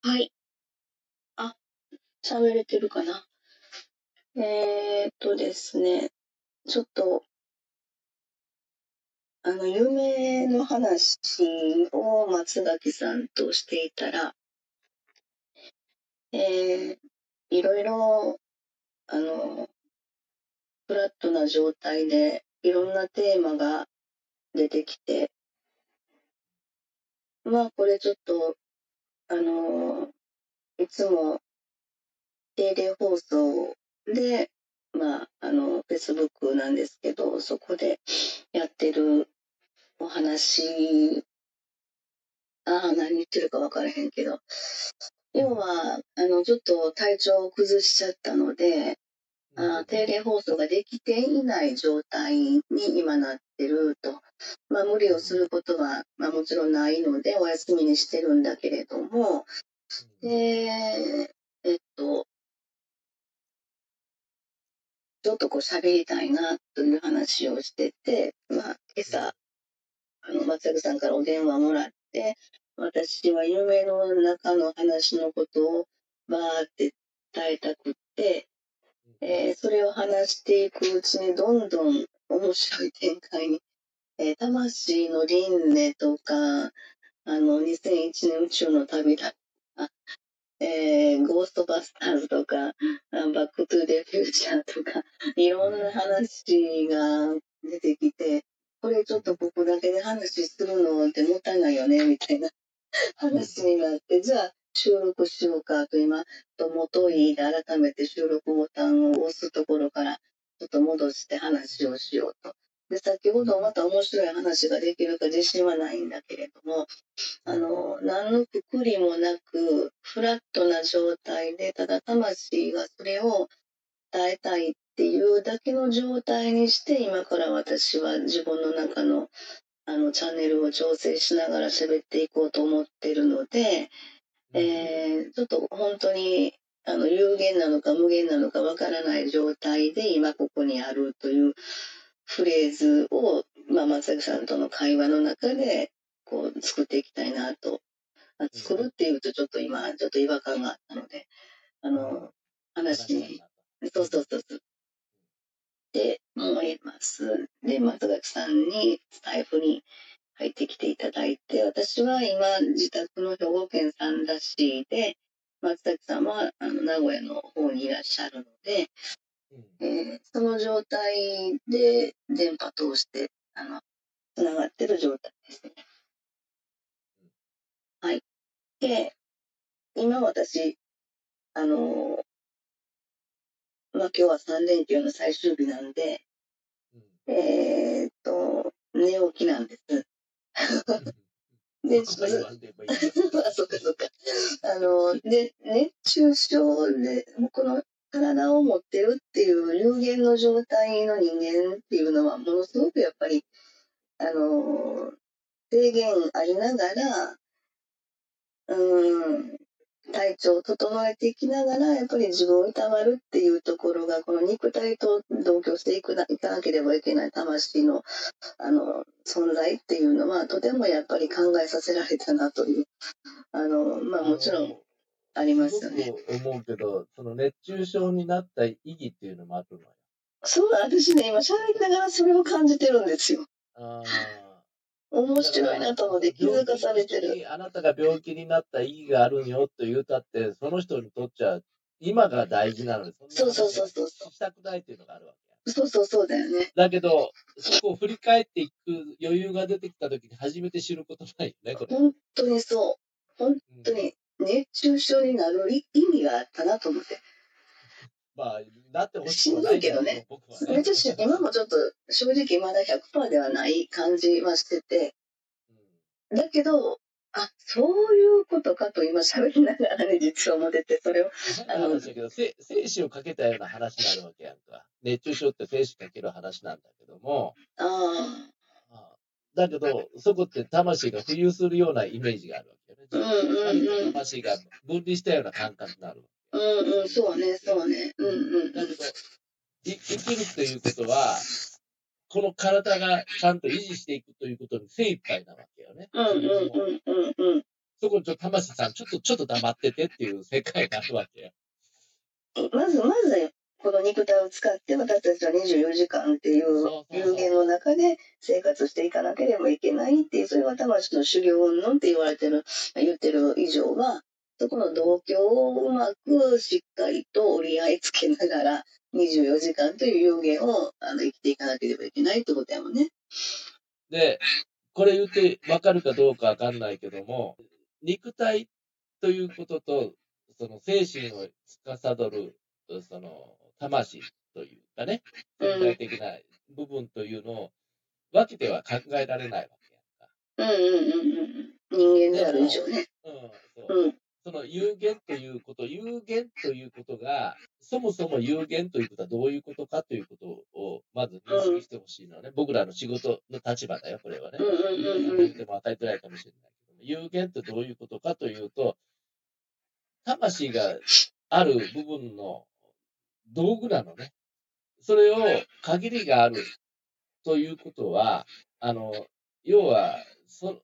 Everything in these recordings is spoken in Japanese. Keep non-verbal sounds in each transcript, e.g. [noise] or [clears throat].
はい。あ、喋れてるかな？えー、っとですね、ちょっと、あの、夢の話を松垣さんとしていたら、えー、いろいろ、あの、フラットな状態で、いろんなテーマが出てきて、まあ、これちょっと、あの、いつも定例放送で、まあ、あの、Facebook なんですけど、そこでやってるお話、ああ、何言ってるか分からへんけど、要は、あの、ちょっと体調を崩しちゃったので、あ定例放送ができていない状態に今なってると。まあ、無理をすることは、まあ、もちろんないので、お休みにしてるんだけれども、で、えっと、ちょっとこう喋りたいなという話をしてて、まあ、今朝、あの、松坂さんからお電話もらって、私は夢の中の話のことをバーって伝えたくって、えー、それを話していくうちにどんどん面白い展開に、えー、魂の輪廻とか、あの、2001年宇宙の旅だえー、ゴーストバスターズとか、バックトゥーザフューチャーとか、いろんな話が出てきて、これちょっと僕だけで話するのってもったいないよね、みたいな話になって、じゃあ収録しようかと今、という思いで改めて収録ボタンを押すところから、ちょっと戻して話をしようと。で、先ほどまた面白い話ができるか自信はないんだけれども、あの、何のくくりもなく、フラットな状態で、ただ魂がそれを伝えたいっていうだけの状態にして、今から私は自分の中のあのチャンネルを調整しながら喋っていこうと思ってるので、えー、ちょっと本当にあの有限なのか無限なのかわからない状態で今ここにあるというフレーズを、まあ、松崎さんとの会話の中でこう作っていきたいなと。作るっていうとちょっと今ちょっと違和感があったので、あの、話に、そうそうそうそう。って思います。で、松崎さんにスタイフに入ってきていただいて、私は今自宅の兵庫県三田市で、松崎さんはあの名古屋の方にいらっしゃるので、えー、その状態で電波通してあのつながってる状態ですね。はい。で、今私、あのまあ今日は3連休の最終日なんで、えー、っと、寝起きなんです。で、そっ [laughs] かそっか。あの、で、熱中症で、この体を持ってるっていう有限の状態の人間っていうのはものすごくやっぱりあの制限ありながらうん体調を整えていきながらやっぱり自分をいたわるっていうところがこの肉体と同居していくいかなければいけない魂のあの存在っていうのはとてもやっぱり考えさせられたなというあのまあもちろんありますよね。思うけど、その熱中症になった意義っていうのもあるのよ。そう、私ね、今喋りながらそれを感じてるんですよ。ああ。面白いなと思って気づかされてる。あなたが病気になった意義があるよと言うたって、その人にとっちゃ、今が大事なので、そうそうそうそう。したくないっていうのがあるわけ。そうそうそうだよね。だけど、そこを振り返っていく余裕が出てきたときに初めて知ることないよね、これ。本当にそう。本当に。熱中症になる意味があったなと思って。まあ、だってほしいないけどね。めっちゃ今もちょっと正直まだ100%ではない感じはしてて。だけど、あ、そういうことかと今喋りながらね、実は思ってて、それを。あの、だけど、精子をかけたような話になるわけやんか。熱中症って精子かける話なんだけども。ああ。だけど、そこって魂が浮遊するようなイメージがあるわけ。うんうんうん。魂が分離したような感覚になる。うんうん、そうね、そうね。うんうん。だけど、生きるということは、この体がちゃんと維持していくということに精一杯なわけよね。うんうんうんうんうん。そこにちょっと魂さん、ちょっと、ちょっと黙っててっていう世界があるわけよ。まず、まず、この肉体を使って私たちは24時間っていう有限の中で生活していかなければいけないっていう、それが魂の修行運動って言われてる、言ってる以上は、そこの同居をうまくしっかりと折り合いつけながら24時間という有限をあの生きていかなければいけないってことやもんね。で、これ言ってわかるかどうかわかんないけども、肉体ということと、その精神を司る、その魂というかね、潜在的な部分というのを分けては考えられないわけやんか。うんうんうんうん。人間である以上ね。うん、そう。うんその有限ということ、有限ということが、そもそも有限ということはどういうことかということを、まず認識してほしいのね、うん、僕らの仕事の立場だよ、これはね。言っても与えてないかもしれないけど、有限ってどういうことかというと、魂がある部分の道具なのね。それを限りがあるということは、あの、要は、そ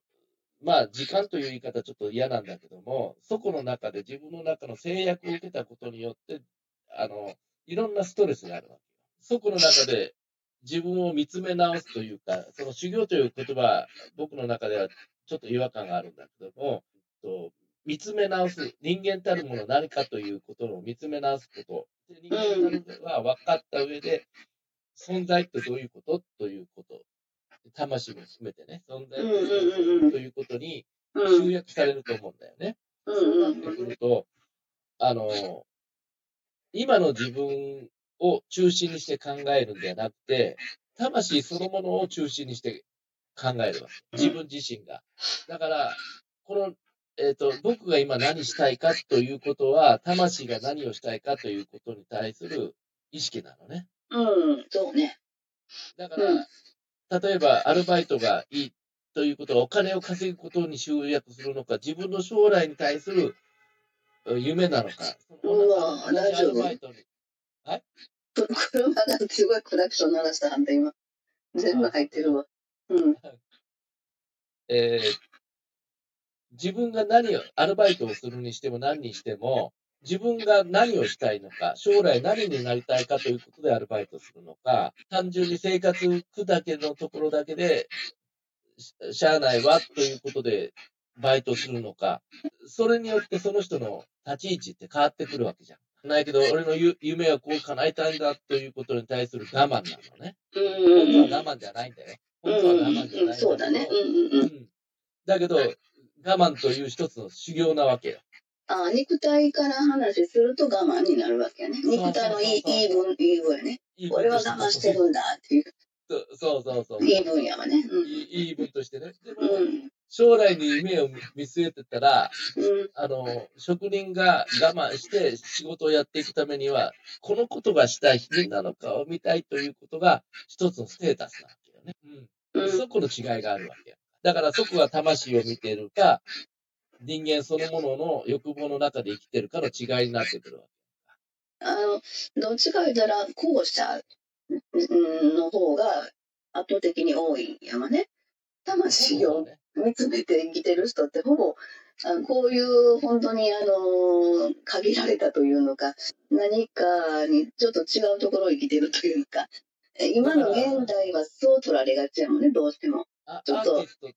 まあ、時間という言い方ちょっと嫌なんだけども、そこの中で自分の中の制約を受けたことによって、あの、いろんなストレスがあるわけそこの中で自分を見つめ直すというか、その修行という言葉、僕の中ではちょっと違和感があるんだけども、と見つめ直す、人間たるもの何かということを見つめ直すこと。人間たるものは分かった上で、存在ってどういうこと？ということ。魂も含めてね、存在ということに集約されると思うんだよね。そうなってくると、あの、今の自分を中心にして考えるんではなくて、魂そのものを中心にして考えるわけ。自分自身が。だから、この、えっ、ー、と、僕が今何したいかということは、魂が何をしたいかということに対する意識なのね。うん、そうね。だから、うん、例えばアルバイトがいいということはお金を稼ぐことに集約するのか、自分の将来に対する夢なのか。うわ大丈夫。はい？車がすごいクラクション鳴らしたはんで、今。全部入ってるわ。うん。[laughs] えー、自分が何を、アルバイトをするにしても何にしても、自分が何をしたいのか、将来何になりたいかということでアルバイトするのか、単純に生活浮くだけのところだけで、しゃあないわということでバイトするのか、それによってその人の立ち位置って変わってくるわけじゃん。ないけど、俺の夢はこう叶えたいんだということに対する我慢なのね。本当は我慢じゃないんだよ。本当は我慢じゃないんだけど。そうだね。うん、だけど、我慢という一つの修行なわけよ。あ肉体から話すると我慢になるわけやね。肉体のいい言い分、言い分やね。これは我慢してるんだっていう。そうそうそう。いい分やわね。うん、いいい分としてね。でも、うん、将来に夢を見据えてたら、うん、あの、職人が我慢して仕事をやっていくためには、このことがしたい、みんなの顔を見たいということが一つのステータスなわけよね。うん。そこの違いがあるわけや。だからそこは魂を見てるか、人間そのものの欲望の中で生きてるかの違いになってくるわけ。あの、どっちか言ったら、後者の方が圧倒的に多い山ね。魂を見つめて生きてる人ってほぼ、あのこういう本当にあの限られたというのか何かにちょっと違うところを生きてるというか今の現代はそう取られがちやもんねどうしてもちょっとアーティスト、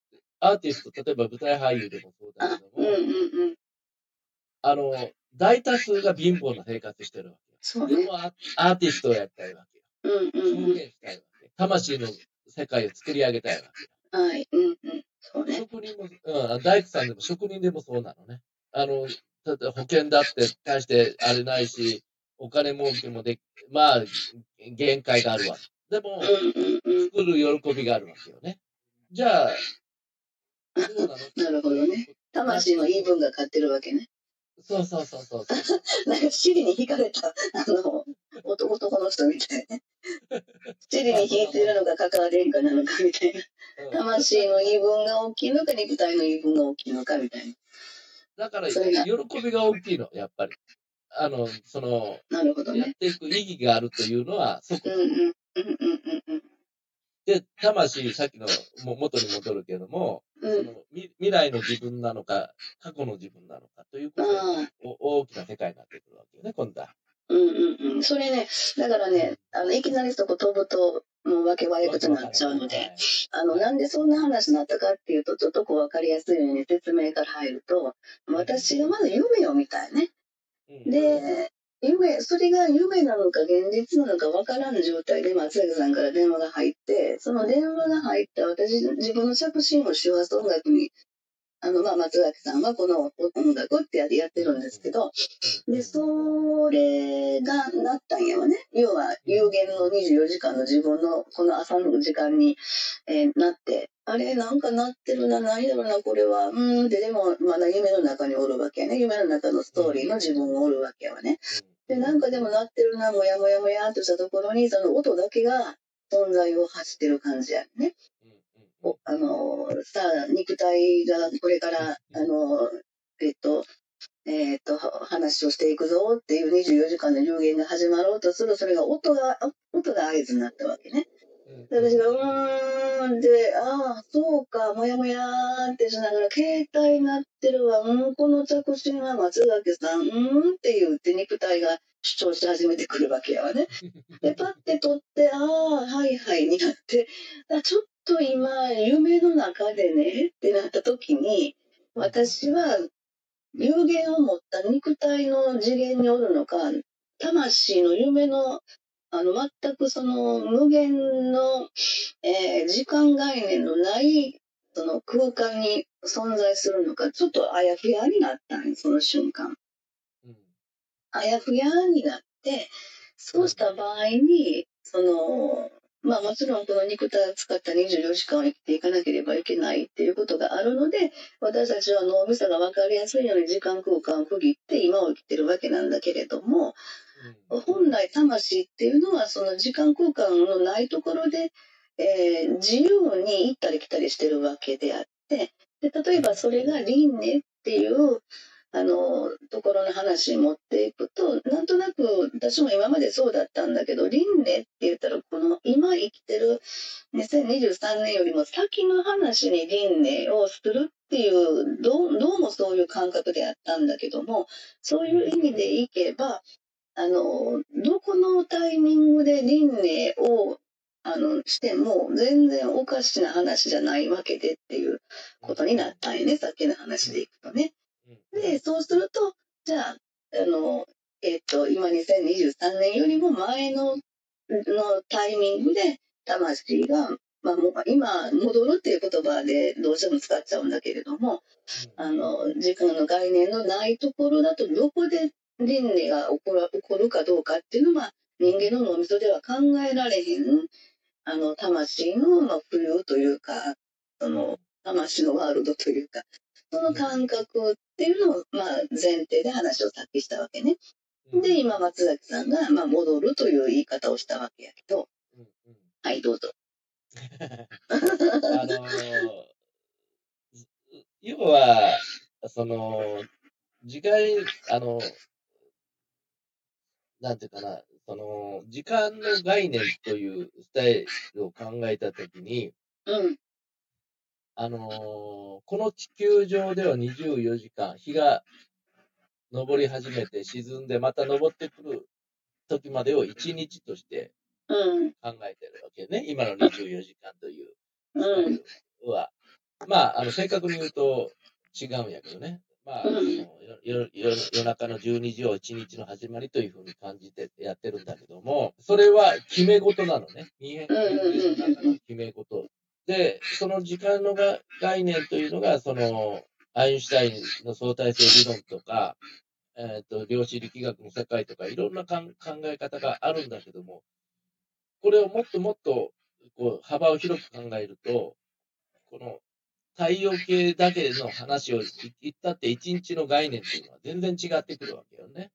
例えば舞台俳優でもそうだけども、うんうんうん、あの、大多数が貧乏な生活してるわけよ。そうね、でもアーティストをやりたいわけよ。うんうん、表現したいわけ。魂の世界を作り上げたいわけよ。はい。うんうん。そうね。職人も、うん、大工さんでも職人でもそうなのね。あの、だって保険だって大してあれないし、お金儲けもでまあ、限界があるわ。でも、作る喜びがあるわけよね。じゃあ、[laughs] なるほどね。魂の言い分が勝ってるわけね。そうそうそうそう。[laughs] なんか、尻に引かれた、あの、男男の人みたいな。[laughs] 尻に引いてるのか関われんかなのかみたいな。魂の言い分が大きいのか、肉体の言い分が大きいのかみたいな。だから、喜びが大きいの、やっぱり。あの、その、なるほどね。やっていく意義があるというのは、そこ。うんうんうんうんうん。で、魂、さっきのも元に戻るけども、うんその未未来の自分なのか、過去の自分なのかということ大きな世界になってくるわけよね、今度は。うんうんうん。それね、だからね、あの、いきなりそこ飛ぶと、もうわけ悪いことになっちゃうので、あの、なんでそんな話になったかっていうと、ちょっとこう分かりやすいように説明から入ると、私がまず夢を見たいね。うん、で、夢、それが夢なのか現実なのか分からん状態で松崎さんから電話が入って、その電話が入った私、自分の着信を周波数音楽に、あの、まあ、松崎さんはこの音楽ってやってやってるんですけど、で、それがなったんやわね。要は、有限の24時間の自分のこの朝の時間に、えーなって、あれ、なんかなってるな、何だろうな、これは、うーんって、でも、まだ夢の中におるわけやね。夢の中のストーリーの自分がおるわけやわね。で、なんかでもなってるな、もやもやもやっとしたところに、その音だけが存在を発してる感じやね。おあのーさあ、肉体がこれから、あのーえっと、えっと、は話をしていくぞっていう24時間の有限が始まろうとする、それが音が、あ音が合図になったわけね。で私が、うーん、で、ああ、そうか、もやもやーってしながら、携帯鳴ってるわ、うん、この着信は松崎さん、うんって言って肉体が主張し始めてくるわけやわね。で、パッて取って、ああ、はいはいになって、あちょっと今、夢の中でねってなった時に、私は有限を持った肉体の次元におるのか、魂の夢の、あの、全くその無限の、えー時間概念のない、その空間に存在するのか、ちょっとあやふやになったんよその瞬間。あやふやになって、そうした場合に、その、まあもちろんこの肉体を使った24時間を生きていかなければいけないっていうことがあるので、私たちは脳みそが分かりやすいように時間空間を区切って今を生きてるわけなんだけれども、本来魂っていうのはその時間空間のないところで、えー自由に行ったり来たりしてるわけであってで例えばそれが輪廻っていうあのところの話に持っていくとなんとなく私も今までそうだったんだけど輪廻って言ったらこの今生きてる2023年よりも先の話に輪廻をするっていうどうどうもそういう感覚であったんだけどもそういう意味でいけばあの、どこのタイミングで輪廻を、あの、しても、全然おかしな話じゃないわけでっていうことになったんよね、さっきの話でいくとね。で、そうすると、じゃあ、あの、えっ、と、今2023年よりも前の、のタイミングで、魂が、まあもう今、戻るっていう言葉でどうしても使っちゃうんだけれども、あの、時間の概念のないところだと、どこで輪廻が起こる起こるかどうかっていうのは、人間の脳みそでは考えられへん、あの、魂の、まあ、浮遊というか、その、魂のワールドというか、その感覚っていうのを、まあ、前提で話をさっきしたわけね。で、今、松崎さんが、まあ、戻るという言い方をしたわけやけど、はい、どうぞ。[laughs] あのー要は、その、時間、あの、なんていうかな、その、時間の概念というスタイルを考えたときに、うん、あのーこの地球上では24時間、日が昇り始めて沈んで、また昇ってくる時までを1日としてうん、考えてるわけね。今の24時間というスタは。まあ、あの、正確に言うと違うんやけどね。まあ、夜夜中の12時を1日の始まりというふうに感じてやってるんだけども、それは決め事なのね。人間の決め事。で、その時間のが概念というのが、その、アインシュタインの相対性理論とか、えっ、と、量子力学の世界とか、いろんな考え方があるんだけども、これをもっともっと、こう、幅を広く考えると、この、太陽系だけの話を言ったって、一日の概念っていうのは全然違ってくるわけよね。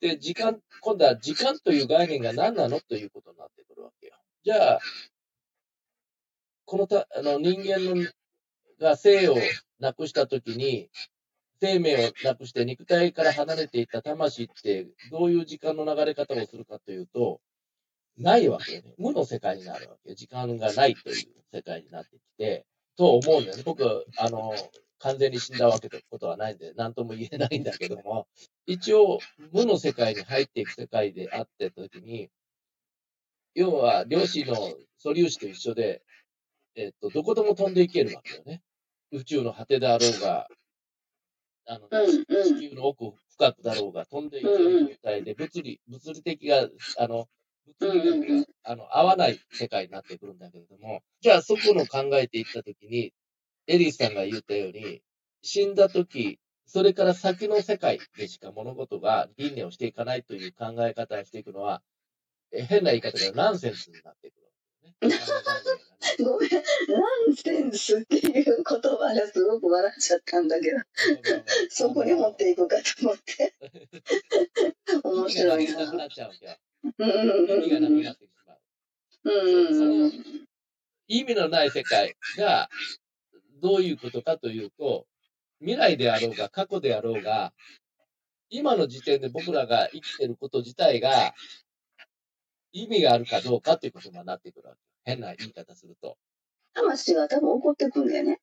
で、時間、今度は時間という概念が何なの？ということになってくるわけよ。じゃあ、このたあの人間のが生をなくしたときに、生命をなくして肉体から離れていった魂って、どういう時間の流れ方をするかというと、ないわけよね。無の世界になるわけ。時間がないという世界になってきて、と思うんだよね。僕、あの、完全に死んだわけってことはないんで、何とも言えないんだけども、一応、無の世界に入っていく世界であってた時に、要は、量子の素粒子と一緒で、えっと、どこでも飛んでいけるわけよね。宇宙の果てであろうが、あの、地球の奥深くだろうが飛んでいける状態で、物理、物理的が、あの、物理学が、あの、合わない世界になってくるんだけれども、じゃあそこの考えていったときに、エリーさんが言ったように、死んだとき、それから先の世界でしか物事が輪廻をしていかないという考え方をしていくのは、え変な言い方でナンセンスになってくる。[laughs] ごめん、ナンセンスっていう言葉がすごく笑っちゃったんだけど、そこに持っていくかと思って。面白いな。なくなっちゃうわけ。よ。意味がなくなってしまう。うん。意味のない世界がどういうことかというと、未来であろうが過去であろうが、今の時点で僕らが生きてること自体が意味があるかどうかということになってくるわけ。変な言い方すると。魂が多分怒ってくんだよね。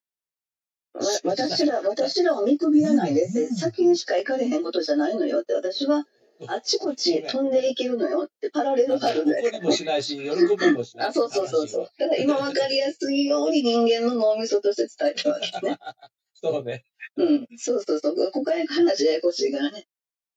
私ら、[laughs] 私らを見くびらないでって、先にしか行かれへんことじゃないのよって、私はあちこち飛んでいけるのよってパラレルあるで。怒りもしないし、喜びもしない。[laughs] あ、そうそうそうそう。だから今分かりやすいように人間の脳みそとして伝えたわけね。[laughs] そうね。うん、そうそうそう。ここへ話ややこしいからね。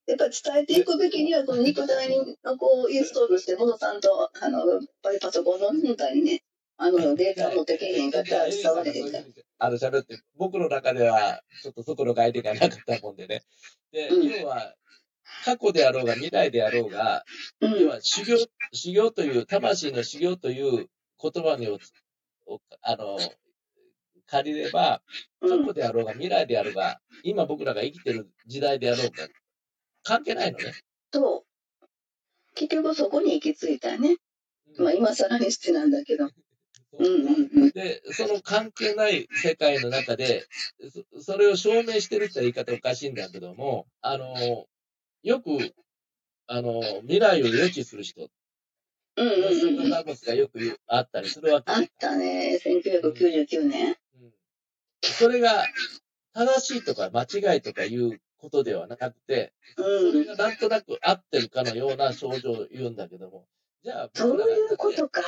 やっぱ伝えていくべきには、この肉体のこうインストールして、モノさんと、あの、やっぱりパソコンの中にね、あの、データ持ってけへんかったら伝われへんから。あの、喋って、僕の中では、ちょっとそこの概念がなかったもんでね。で、うん、要は、過去であろうが未来であろうが、うん、要は修行、修行という、魂の修行という言葉にを、あの、借りれば、過去であろうが未来であろうが、今僕らが生きてる時代であろうが、関係ないのね。そう。結局そこに行き着いたね。まあ今更にしてなんだけど。で、その関係ない世界の中で、それを証明してるって言い方おかしいんだけども、あの、よく、あの、未来を予知する人。うんうんうん。ダムスがよくあったりするわけ。あったね、1999年。うん、それが正しいとか間違いとかいうことではなくて、それがなんとなく合ってるかのような症状を言うんだけども、じゃあ、そういうことか。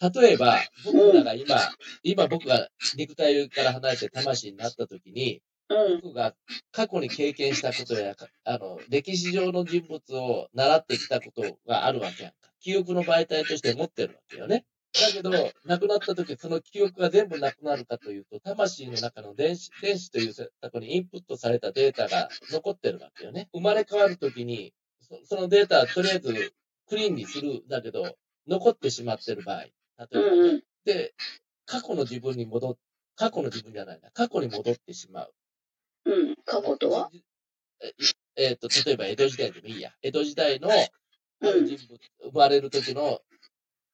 例えば、僕らが今、うん、今僕が肉体から離れて魂になった時に、うん、僕が過去に経験したことや、あの、歴史上の人物を習ってきたことがあるわけやんか。記憶の媒体として持ってるわけよね。だけど、亡くなった時、その記憶が全部なくなるかというと、魂の中の電子、電子というとこにインプットされたデータが残ってるわけよね。生まれ変わる時に、そのデータはとりあえずクリーンにするだけど、残ってしまってる場合。例えば、ね、うんうん、で、過去の自分に戻っ、過去の自分じゃないな、過去に戻ってしまう。うん、過去とは？えっ、ー、と、例えば江戸時代でもいいや。江戸時代のある人物、うん、生まれる時の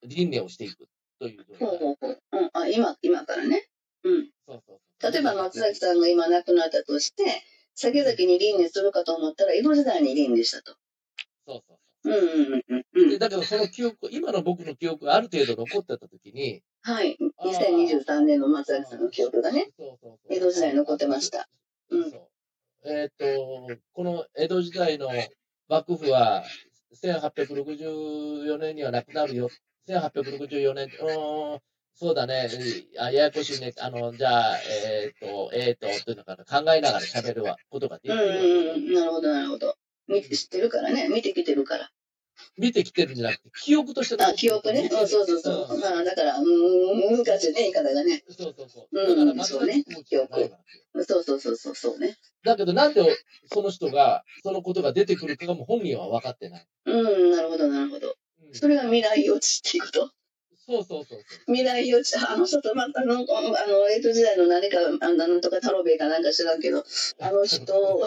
輪廻をしていくというほうほうほう。うん、あ、今、今からね。うん。そうそうそう例えば松崎さんが今亡くなったとして、先々に輪廻するかと思ったら、江戸時代に輪廻したと。そうそうそう。うんうんうんうん。でだけど、その記憶、今の僕の記憶がある程度残ってたときに、はい。2023年の松崎さんの記憶がね、そうそうそう江戸時代に残ってました。うん。えっ、ー、と、この江戸時代の幕府は、1864年にはなくなるよ。1864年、うん、そうだね、あややこしいね、あの、じゃあ、えっ、ー、と、えっ、ー、と、というのかな、考えながら喋ることができる。うん、なるほど、なるほど。見て、知ってるからね、見てきてるから。見てきてるんじゃなくて、記憶としてあ、記憶ね。そうそうそう。まあ、だから、うん、難しいね、言い方がね。そうそうそう。だから、まそうね、記憶。そうそうそうそう、そうね。だけど、なんでその人が、そのことが出てくるかがも本人は分かってない。うん、なるほど、なるほど。それが未来予知っていうこと？そうそうそう未来予知、あの人と、また、あの、あの、江戸時代の何か、あの、なんとか太郎兵衛かなんか知らんけど、あの人、[laughs]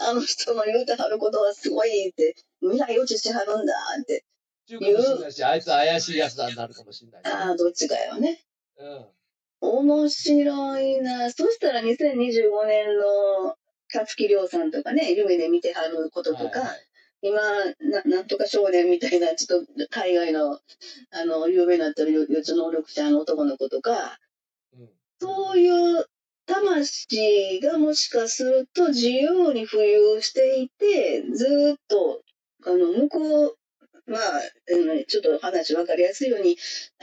あの人の言うてはることはすごいって、未来予知しはるんだって。言う。し、あいつ怪しいやつだになるかもしれない。ああ、どっちかよね。うん。面白いな。そしたら2025年の勝木亮さんとかね、夢で見てはることとか、はいはい今な、なんとか少年みたいな、ちょっと海外の、あの、有名になってる予知能力者の男の子とか、うん、そういう魂がもしかすると自由に浮遊していて、ずっと、あの、向こう、まあ、ちょっと話分かりやすいように、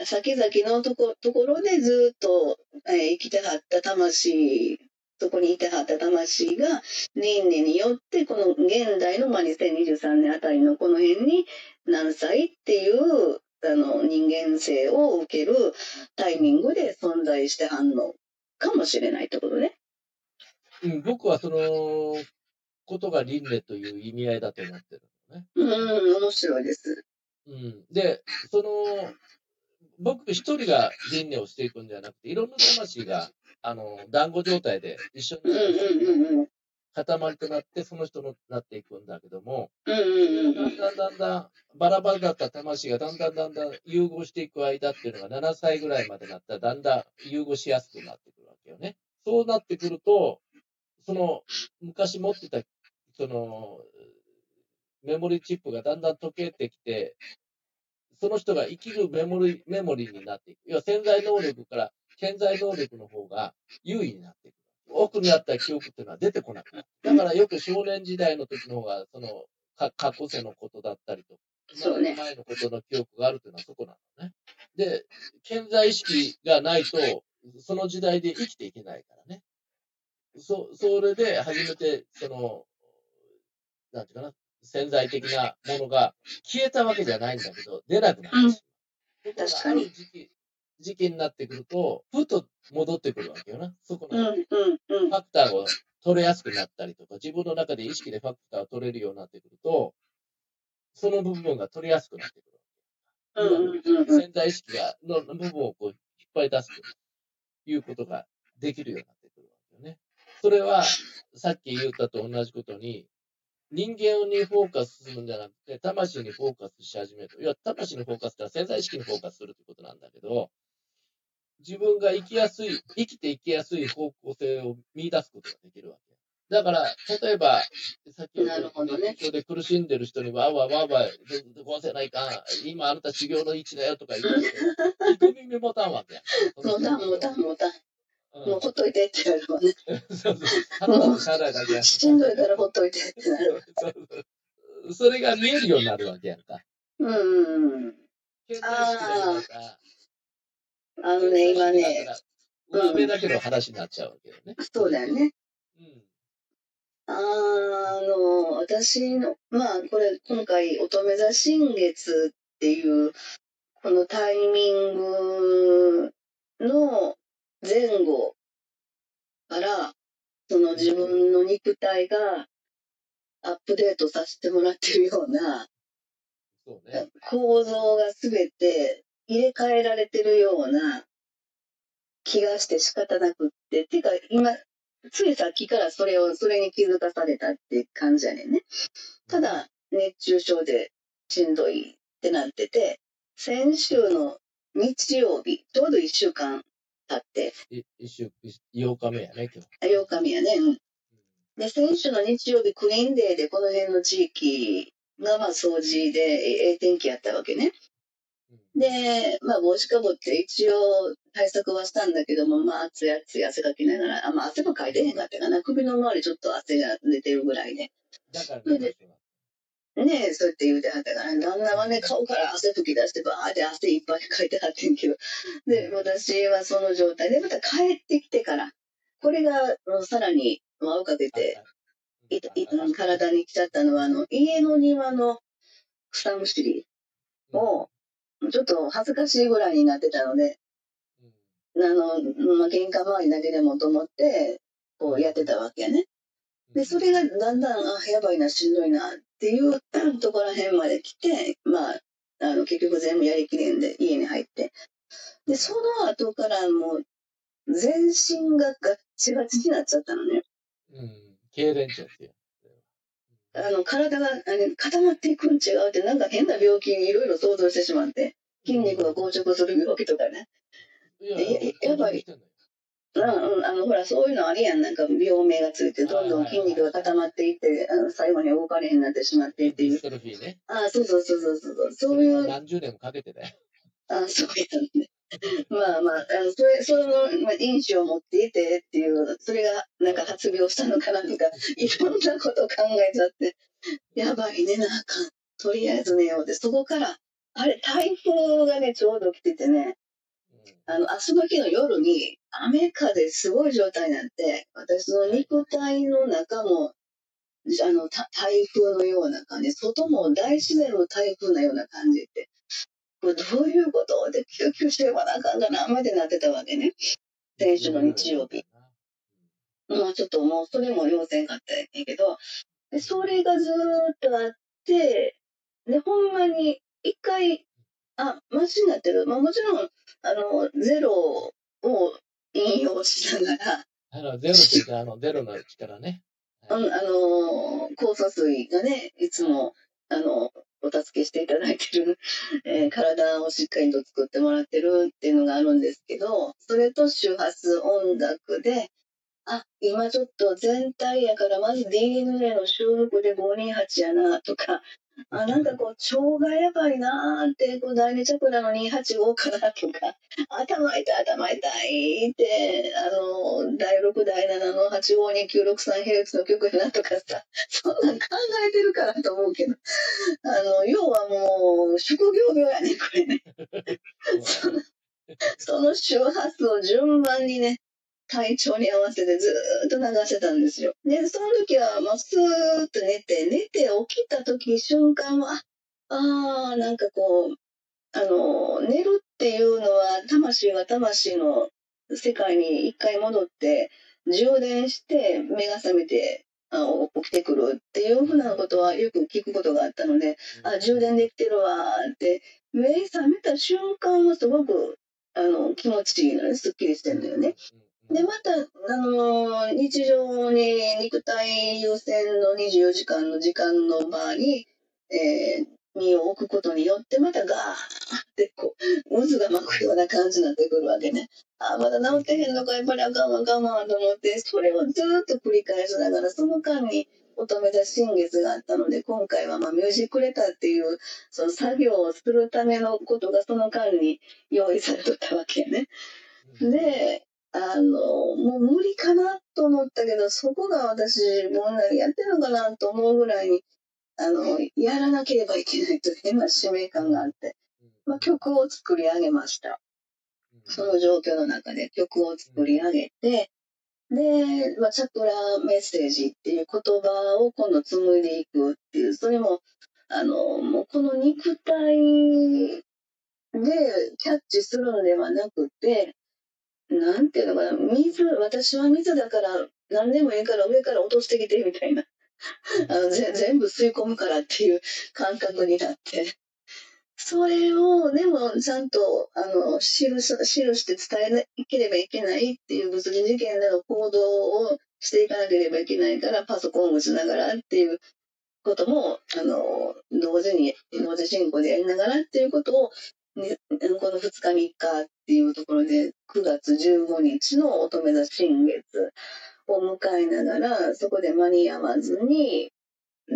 先々のとこところでずっと、えー、生きてはった魂、そこにいてはった魂が輪廻によって、この現代の、まあ、2023年あたりのこの辺に何歳っていうあの人間性を受けるタイミングで存在してはんのかもしれないってことね。うん、僕はそのことが輪廻という意味合いだと思ってるのね。うん、面白いです。うん、で、その、僕一人が輪廻をしていくんじゃなくて、いろんな魂が、あの、団子状態で一緒に、塊となってその人になっていくんだけども、だんだんだんだんバラバラだった魂がだんだんだんだん融合していく間っていうのが7歳ぐらいまでなったらだんだん融合しやすくなってくるわけよね。そうなってくると、その昔持ってたそのメモリチップがだんだん溶けてきて、その人が生きるメモリメモリになっていく。要は潜在能力から潜在能力の方が優位になっていく。奥にあった記憶っていうのは出てこなくなる。だからよく少年時代の時の方が、その、か過去世のことだったりとか、そうね、前のことの記憶があるというのはそこなのね。で、健在意識がないと、その時代で生きていけないからね。そ、それで初めて、その、なんていうかな、潜在的なものが消えたわけじゃないんだけど、出なくなってしまう。うん、確かに。時期時期になってくると、ふと戻ってくるわけよな。そこのファクターを取れやすくなったりとか、自分の中で意識でファクターを取れるようになってくると、その部分が取りやすくなってくるわけ。潜在意識がの部分をこう引っ張り出すということができるようになってくるわけよね。それは、さっき言ったと同じことに、人間にフォーカスするんじゃなくて、魂にフォーカスし始めると。要は、魂にフォーカスってのは潜在意識にフォーカスするということなんだけど、自分が生きやすい、生きていきやすい方向性を見出すことができるわけ。だから、例えば、さっきのね、で苦しんでる人にわわわわ、こうせないかん、今あなた修行の位置だよとか言って、聞く耳持たんわけや。持たん、持たん、持たん。もうほっといてって言われるもんね。[laughs] そうそう。ただの支だけや。しんどいからほっといてってなる。[laughs] そうそうそれが見えるようになるわけやんか。うん。ああ。あのね、今ね。上だけの話になっちゃうわけよね。そうだよね。うん。あの、私の、まあ、これ、今回、乙女座新月っていう、このタイミングの前後から、その自分の肉体がアップデートさせてもらってるような、そうね、構造がすべて入れ替えられてるような気がして仕方なくって。てか、今、ついさっきからそれを、それに気づかされたって感じやねんね。ただ、熱中症でしんどいってなってて、先週の日曜日、ちょうど1週間経って。一週、8日目やね、今日。8日目やね、うん。で、先週の日曜日、クリーンデーでこの辺の地域が、まあ、掃除で、ええ天気やったわけね。で、まあ、帽子かぶって一応対策はしたんだけども、まあ、暑い暑い汗かきながら、あまあ、汗もかいてへんかったかな。首の周りちょっと汗が出てるぐらいで。だからね。ねえ、そうやって言うてはったから、旦那はね、顔から汗吹き出して、バーって汗いっぱいかいてはってんけど、で、私はその状態で、また帰ってきてから、これがさらに輪をかけて、いい体に来ちゃったのは、あの、家の庭の草むしりを、ちょっと恥ずかしいぐらいになってたので、あの、まあ、玄関周りだけでもと思って、こうやってたわけやね。で、それがだんだん、あ、やばいな、しんどいなっていう [coughs] ところら辺まで来て、まあ、あの、結局全部やりきれんで家に入って。で、その後からもう、全身がガッチガチになっちゃったのね。うん、痙攣ちゃってあの、体が固まっていくん違うって、なんか変な病気にいろいろ想像してしまって、筋肉が硬直する病気とかね。ややばい。うん、あの、ほら、そういうのあるやん。なんか、病名がついて、どんどん筋肉が固まっていって、あの最後に動かれへんなってしまってっていう。ね。あそうそうそうそうそう。そういう。何十年もかけてね。あそうやね。[laughs] まあまあ、それ、その、まあ、因子を持っていてっていう、それがなんか発病したのかなとか、[laughs] いろんなこと考えちゃって、やばいねなあかん。とりあえず寝ようで、そこから、あれ、台風がね、ちょうど来ててね、あの、明日の日の夜に雨風すごい状態になって、私の肉体の中も、あの、台風のような感じ、外も大自然の台風のような感じって、これどういうことで救急してもなあかんかな、までなってたわけね。先週の日曜日。まあちょっともうそれも要せんかったんやけど、でそれがずっとあって、で、ほんまに一回、あ、マシになってる。まあもちろん、あの、ゼロを引用しながら。あの、ゼロって言ったあの、ゼロの力ね。はい、あの、酵素水がね、いつも、あの、お助けしていただいてる、[laughs] えー、体をしっかりと作ってもらってるっていうのがあるんですけど、それと周波数音楽で、あ、今ちょっと全体やからまず DNA の修復で528やなとか、あ、なんかこう、腸がやばいなーって、こう、第二チャクラの285かなとか、[laughs] 頭痛い、頭痛いって、あの、第6、第7の 852-963Hz の曲やなとかさ、[laughs] そんなん考えてるからと思うけど、あの、要はもう、職業病やね、これね。[laughs] その、その周波数を順番にね、体調に合わせてずっと流してたんですよ。で、その時は、まあ、スーッと寝て、寝て起きた時、瞬間は、ああ、なんかこう、あの、寝るっていうのは、魂が魂の世界に一回戻って、充電して目が覚めてあ起きてくるっていうふうなことはよく聞くことがあったので、あ、充電できてるわって、目覚めた瞬間はすごくあの気持ちいいのね、すっきりしてるんだよね。で、また、あのー、日常に肉体優先の24時間の時間の場に、えー、身を置くことによって、またガーってこう、渦が巻くような感じになってくるわけね。あ、まだ治ってへんのか、やっぱりあかんわ、あかんわ、と思って、それをずっと繰り返しながら、その間に乙女座新月があったので、今回はまあミュージックレターっていう、その作業をするためのことがその間に用意されとったわけね。で、あの、もう無理かなと思ったけど、そこが私、もんなりやってるのかなと思うぐらいに、あの、やらなければいけないという変な使命感があって、まあ、曲を作り上げました。その状況の中で曲を作り上げて、で、まあ、チャクラメッセージっていう言葉を今度紡いでいくっていう、それも、あの、もうこの肉体でキャッチするのではなくて、なんていうのかな、水、私は水だから、何でもいいから上から落としてきてみたいな。[laughs] あの全部吸い込むからっていう感覚になって。それを、でも、ちゃんと、あの、記し、て伝えなければいけないっていう物理事件での行動をしていかなければいけないから、パソコンをしながらっていうことも、あの、同時に、同時進行でやりながらっていうことを、この2日3日っていうところで9月15日の乙女座新月を迎えながらそこで間に合わずに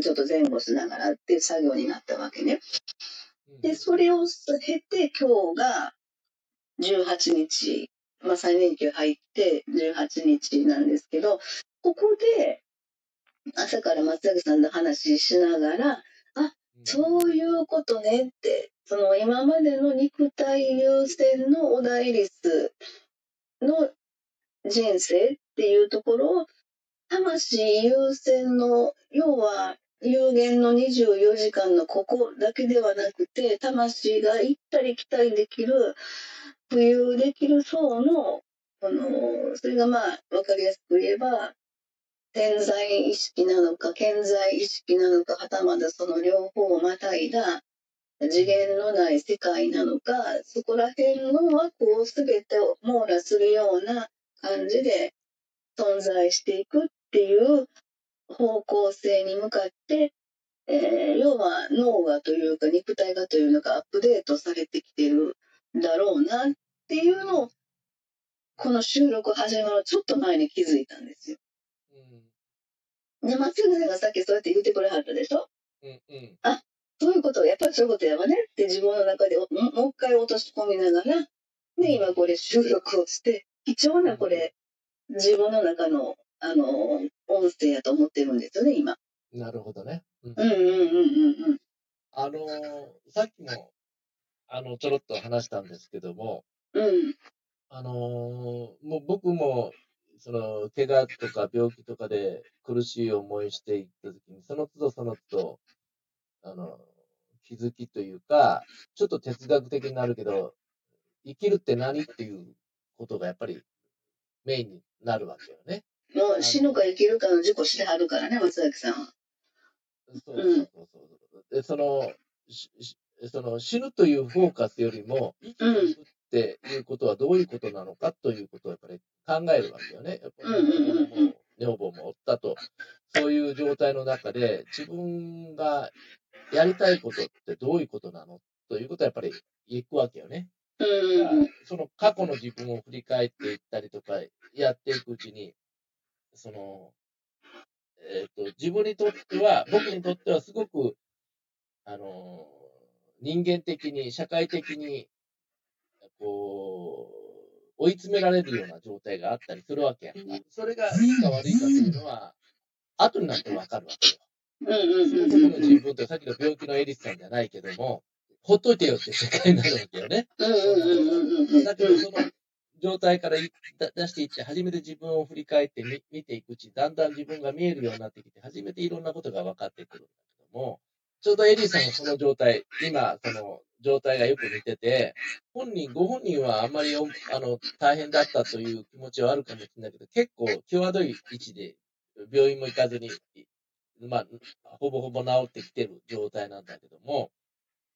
ちょっと前後しながらっていう作業になったわけね。でそれを経て今日が18日、まあ、3連休入って18日なんですけどここで朝から松崎さんと話ししながらあそういうことねってその今までの肉体優先のお代率の人生っていうところを魂優先の要は有限の24時間のここだけではなくて魂が行ったり来たりできる浮遊できる層のこのそれがまあ分かりやすく言えば潜在意識なのか健在意識なのかはたまたその両方をまたいだ次元のない世界なのかそこら辺の枠を全て網羅するような感じで存在していくっていう方向性に向かって、えー、要は脳がというか肉体がというのがアップデートされてきてるだろうなっていうのをこの収録始まるちょっと前に気づいたんですよ。うん、で、松永がさっきそうやって言ってくれはったでしょ？うんうん。あ、そういうこと、やっぱりそういうことやわねって自分の中でもう一回落とし込みながら、で、今これ収録をして、貴重なこれ、自分の中の、あの、音声やと思ってるんですよね、今。なるほどね。うん、うん、うんうんうんうん。あのさっきも、あの、ちょろっと話したんですけども、うん。あのもう僕も、その、怪我とか病気とかで苦しい思いしていったときに、その都度その都度、あの、気づきというか、ちょっと哲学的になるけど、生きるって何っていうことがやっぱりメインになるわけよね。もう死ぬか生きるかの事故してはるからね、松崎さんは。そうそうそうそう。で、その、その死ぬというフォーカスよりも、生きていくっていうことはどういうことなのかということをやっぱり考えるわけよね。やっぱり、女房もおったと、そういう状態の中で、自分がやりたいことってどういうことなの？ということはやっぱり行くわけよね。その過去の自分を振り返っていったりとか、やっていくうちに、その、えっ、ー、と、自分にとっては、僕にとってはすごく、あの、人間的に、社会的に、こう、追い詰められるような状態があったりするわけやんか。それがいいか悪いかというのは、後になってわかるわけよ。うん。うん。うん。その自分とさっきの病気のエリスさんじゃないけども、ほっといてよって世界になるわけよね。うん。うん。うん。うん。だけど、その状態から出していって、初めて自分を振り返ってみ見ていくうち、だんだん自分が見えるようになってきて、初めていろんなことが分かってくるんだけども、ちょうどエリーさんがその状態、今、その状態がよく似てて、本人、ご本人はあんまりあの大変だったという気持ちはあるかもしれないけど、結構際どい位置で病院も行かずに、まあ、ほぼほぼ治ってきてる状態なんだけども、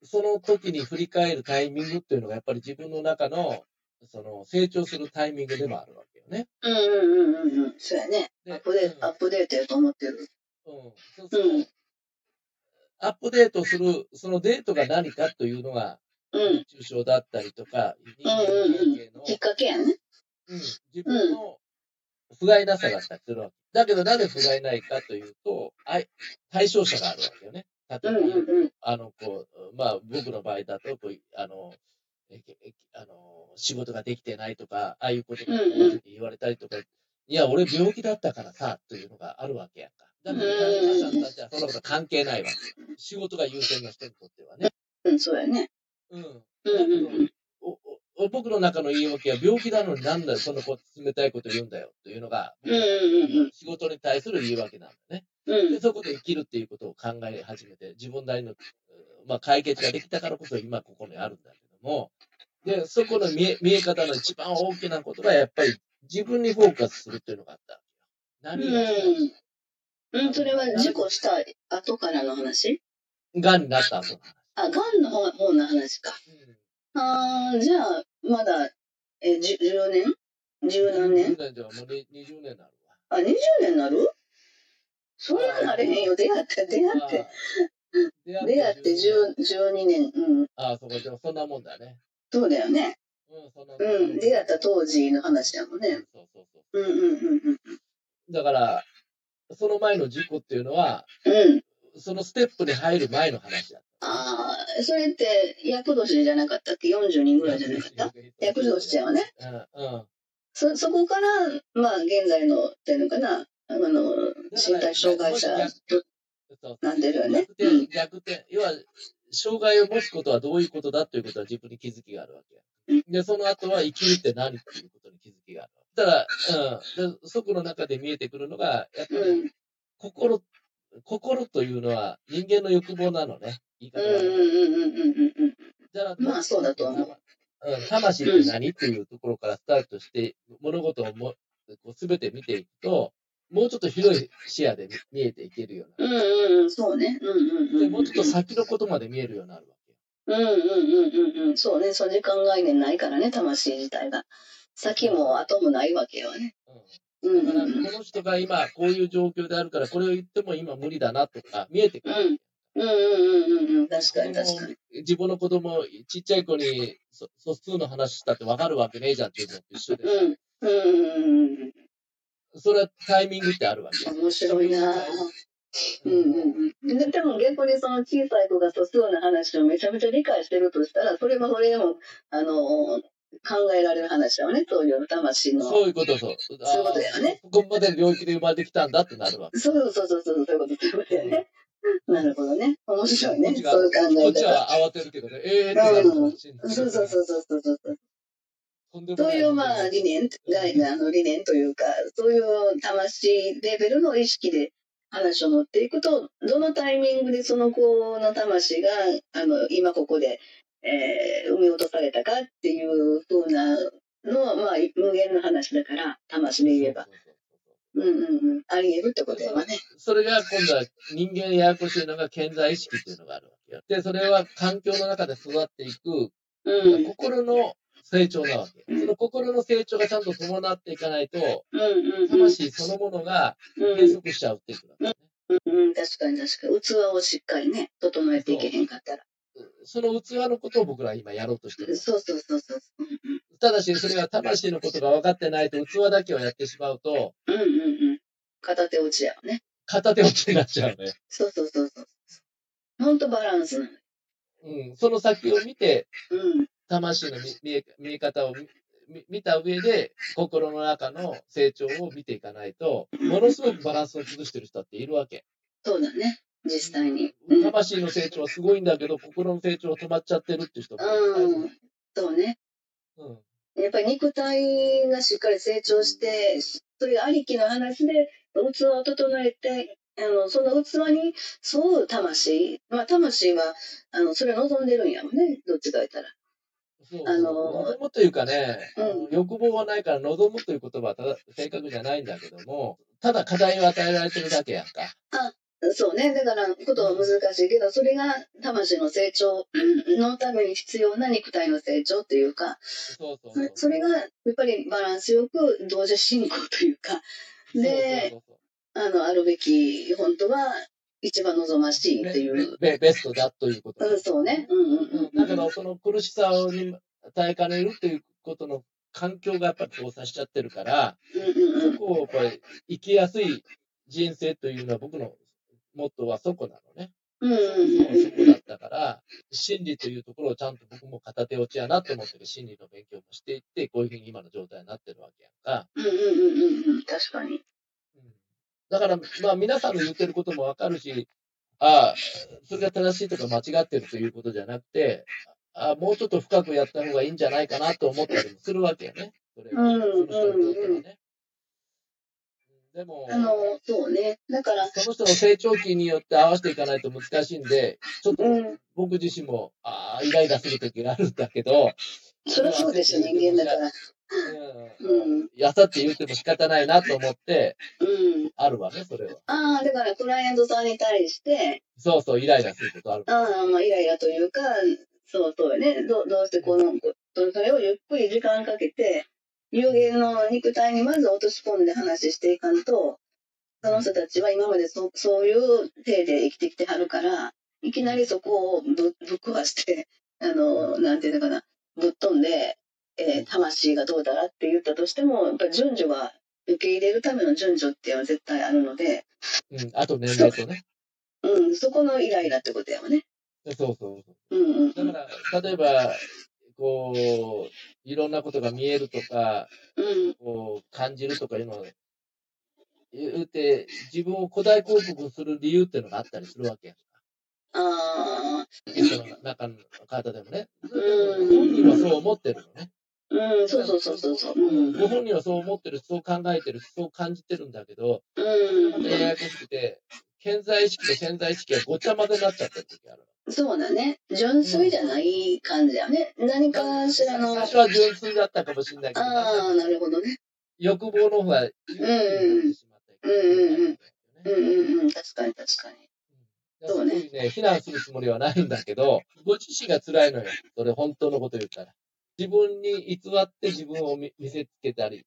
その時に振り返るタイミングっていうのがやっぱり自分の中のその成長するタイミングでもあるわけよね。うんうんうんうんうん。そうやね。アップデート、うん、アップデートやと思ってる。うん。そうそう。うん、アップデートする、そのデートが何かというのが、うん。抽象だったりとか、人間関係の、きっかけやね。うん。自分の不甲斐なさだったりするわけ。だけどなぜ不甲斐ないかというと、対象者があるわけよね。例えば、あの、こう、まあ、僕の場合だと、こう、あの、あの、仕事ができてないとか、ああいうことが言われたりとか、いや、俺病気だったからさ、というのがあるわけやんか。だから、皆さんたちはそんなこと関係ないわけ。仕事が優先な人にとってはね。うん、そうやね。うん。うんお僕の中の言い訳は病気なのになんだよ、そんなこ冷たいこと言うんだよというのが、仕事に対する言い訳なんだね。うん、でそこで生きるっていうことを考え始めて、自分なりの、まあ、解決ができたからこそ今ここにあるんだけども、で、そこの見え見え方の一番大きなことが、やっぱり自分にフォーカスするっていうのがあった。何がうん、それは事故した後からの話？がんになった後。あ、がんの方の話か。うん、ああ、じゃあ、まだ、え、じ10年？十何年 ?10 年ではもう20年なるわ。あ、20年なる？そんななれへんよ、出会って、出会って。出会って12年。うん。ああ、そうか、でもそんなもんだね。そうだよね。うん、出会った当時の話やもんね。そうそうそう。うんうんうんうん。だから、その前の事故っていうのは、うん。そのステップで入る前の話だった。ああ、それって厄年じゃなかったっけ ?40 人ぐらいじゃなかった？厄年だよね。うん。うん。そ、そこから、まあ、現在の、っていうのかな、あの、身体障害者と、なんでるよね？逆転、逆転。要は、障害を持つことはどういうことだということは自分に気づきがあるわけで、その後は生きるって何っていうことに気づきがある。ただ、うん、そこの中で見えてくるのが、やっぱり、心、心というのは人間の欲望なのね。言い方が。うんうんうんうんうんだから、まあそうだと思う。うん、魂って何っていうところからスタートして、物事をもすべて見ていくと、もうちょっと広い視野で見えていけるような。うんうん、そうね。うんうんうん。で、もうちょっと先のことまで見えるようになるわけうんうんうんうんうん。そうね。そ時間概念ないからね、魂自体が。先も後もないわけよね。うん。だから、この人が今こういう状況であるから、これを言っても今無理だなとか、見えてくる。うんうんうんうんうん。確かに確かに。自分の子供、ちっちゃい子に素数の話したって分かるわけねえじゃんっていうのと一緒で。うん。うん。それはタイミングってあるわけ。面白いなうんうんうん。ででも逆にその小さい子が素数の話をめちゃめちゃ理解してるとしたら、それはそれでも、あの、考えられる話だよね、そういう魂の。そういうことそう。そういうことだよね。ここまでの領域で生まれてきたんだってなるわけ。そうそうそうそう、そういうこと、そういうことだよね。なるほどね。面白いね。そういう考こっえ方。ちは慌てるけどね。ええー、ってなるかもしれない。そうそうそうそうそうそう。といいうまあ理念が、あの理念というか、そういう魂レベルの意識で話を持っていくと、どのタイミングでその子の魂が、あの、今ここで、えー、生み落とされたかっていう風なのは、まあ、無限の話だから、魂で言えば。そうんうんうん。あり得るってことやわね。それが今度は人間ややこしいのが健在意識っていうのがあるわけよ。で、それは環境の中で育っていくうん。心の成長なわけ。その心の成長がちゃんと伴っていかないと、魂そのものがうん閉塞しちゃうっていうことだね。うんうん、確かに確かに。器をしっかりね、整えていけへんかったら。その器のことを僕らは今やろうとしてる。そうそうそうそう。うんただし、それが魂のことが分かってないと、器だけをやってしまうと、うんうんうん。片手落ちやわね。片手落ちになっちゃうね。そうそうそうそう。ほんとバランスなの。うん。その先を見て、うん。魂の見見え見え方を見見見た上で、心の中の成長を見ていかないと、ものすごくバランスを崩してる人っているわけ。そうだね。実際に。うん。魂の成長はすごいんだけど、心の成長は止まっちゃってるっていう人もいるうん。そうね。うんやっぱり肉体がしっかり成長して、それありきの話で器を整えて、あの、その器に沿う魂。まあ、魂は、あの、それを望んでるんやもんね。どっちか言ったら。そうあの望むというかね、うん欲望はないから望むという言葉はただ正確じゃないんだけども、ただ課題を与えられてるだけやんか。そうね。だから、ことは難しいけど、それが魂の成長のために必要な肉体の成長というか、そうそうそれがやっぱりバランスよく同時進行というか、で、そうそうあの、あるべき、本当は一番望ましいという。ベベベストだということうん、そうね。うんうんうん。だけど、その苦しさに耐えかねるということの環境がやっぱり交差しちゃってるから、うんうんうん。そこをやっぱり生きやすい人生というのは僕のモットーはそこなのね。うんうんそこだったから、心理というところをちゃんと僕も片手落ちやなと思ってる心理の勉強もしていって、こういうふうに今の状態になってるわけやんか。うんうんうんうんうん確かに。うんだから、まあ皆さんの言ってることもわかるし、ああ、それが正しいとか間違ってるということじゃなくて、ああ、もうちょっと深くやった方がいいんじゃないかなと思ったりもするわけよね。それはうんその人にとってはね。でも、あの、そうね。だから、その人の成長期によって合わせていかないと難しいんで、ちょっとうん。僕自身も、ああ、イライラする時があるんだけど、そりゃそうですよ、人間だから。うんうん。やさって言っても仕方ないなと思って、うん。あるわね、それは。ああ、だから、クライアントさんに対して、そうそう、イライラすることある。ああ、まあ、イライラというか、そうそうよね。どどうしてこの、それをゆっくり時間かけて、有限の肉体にまず落とし込んで話していかんと、その人たちは今までそそういう体で生きてきてはるから、いきなりそこをぶぶっ壊して、[laughs] あの、なんていうのかな、ぶっ飛んで、えー魂がどうだらって言ったとしても、やっぱり順序は、受け入れるための順序っていうのは絶対あるので、うん、あと年齢とね。うん、そこのイライラってことやわね。そうそうそう。うんうんうん。だから、例えば、こう、いろんなことが見えるとか、うんこう、感じるとかいうのは、言うて、自分を古代広告する理由っていうのがあったりするわけやんか。ああ、中の方でもね。うん本人はそう思ってるのね。うん、そうそうそうそうそう。うん。ご本人はそう思ってるし、そう考えてるし、そう感じてるんだけど、うん。ややこしくて、潜在意識と潜在意識がごちゃ混ぜになっちゃってる時ある。そうだね。純粋じゃない感じやね。何かしらの。最初は純粋だったかもしれないけど、ああ、なるほどね。欲望の方が優先になってしまったりうんうんうんねうんうんうん。確かに確かに。そうねね。非難するつもりはないんだけど、ご自身が辛いのよ。それ本当のこと言ったら。自分に偽って自分を見見せつけたり、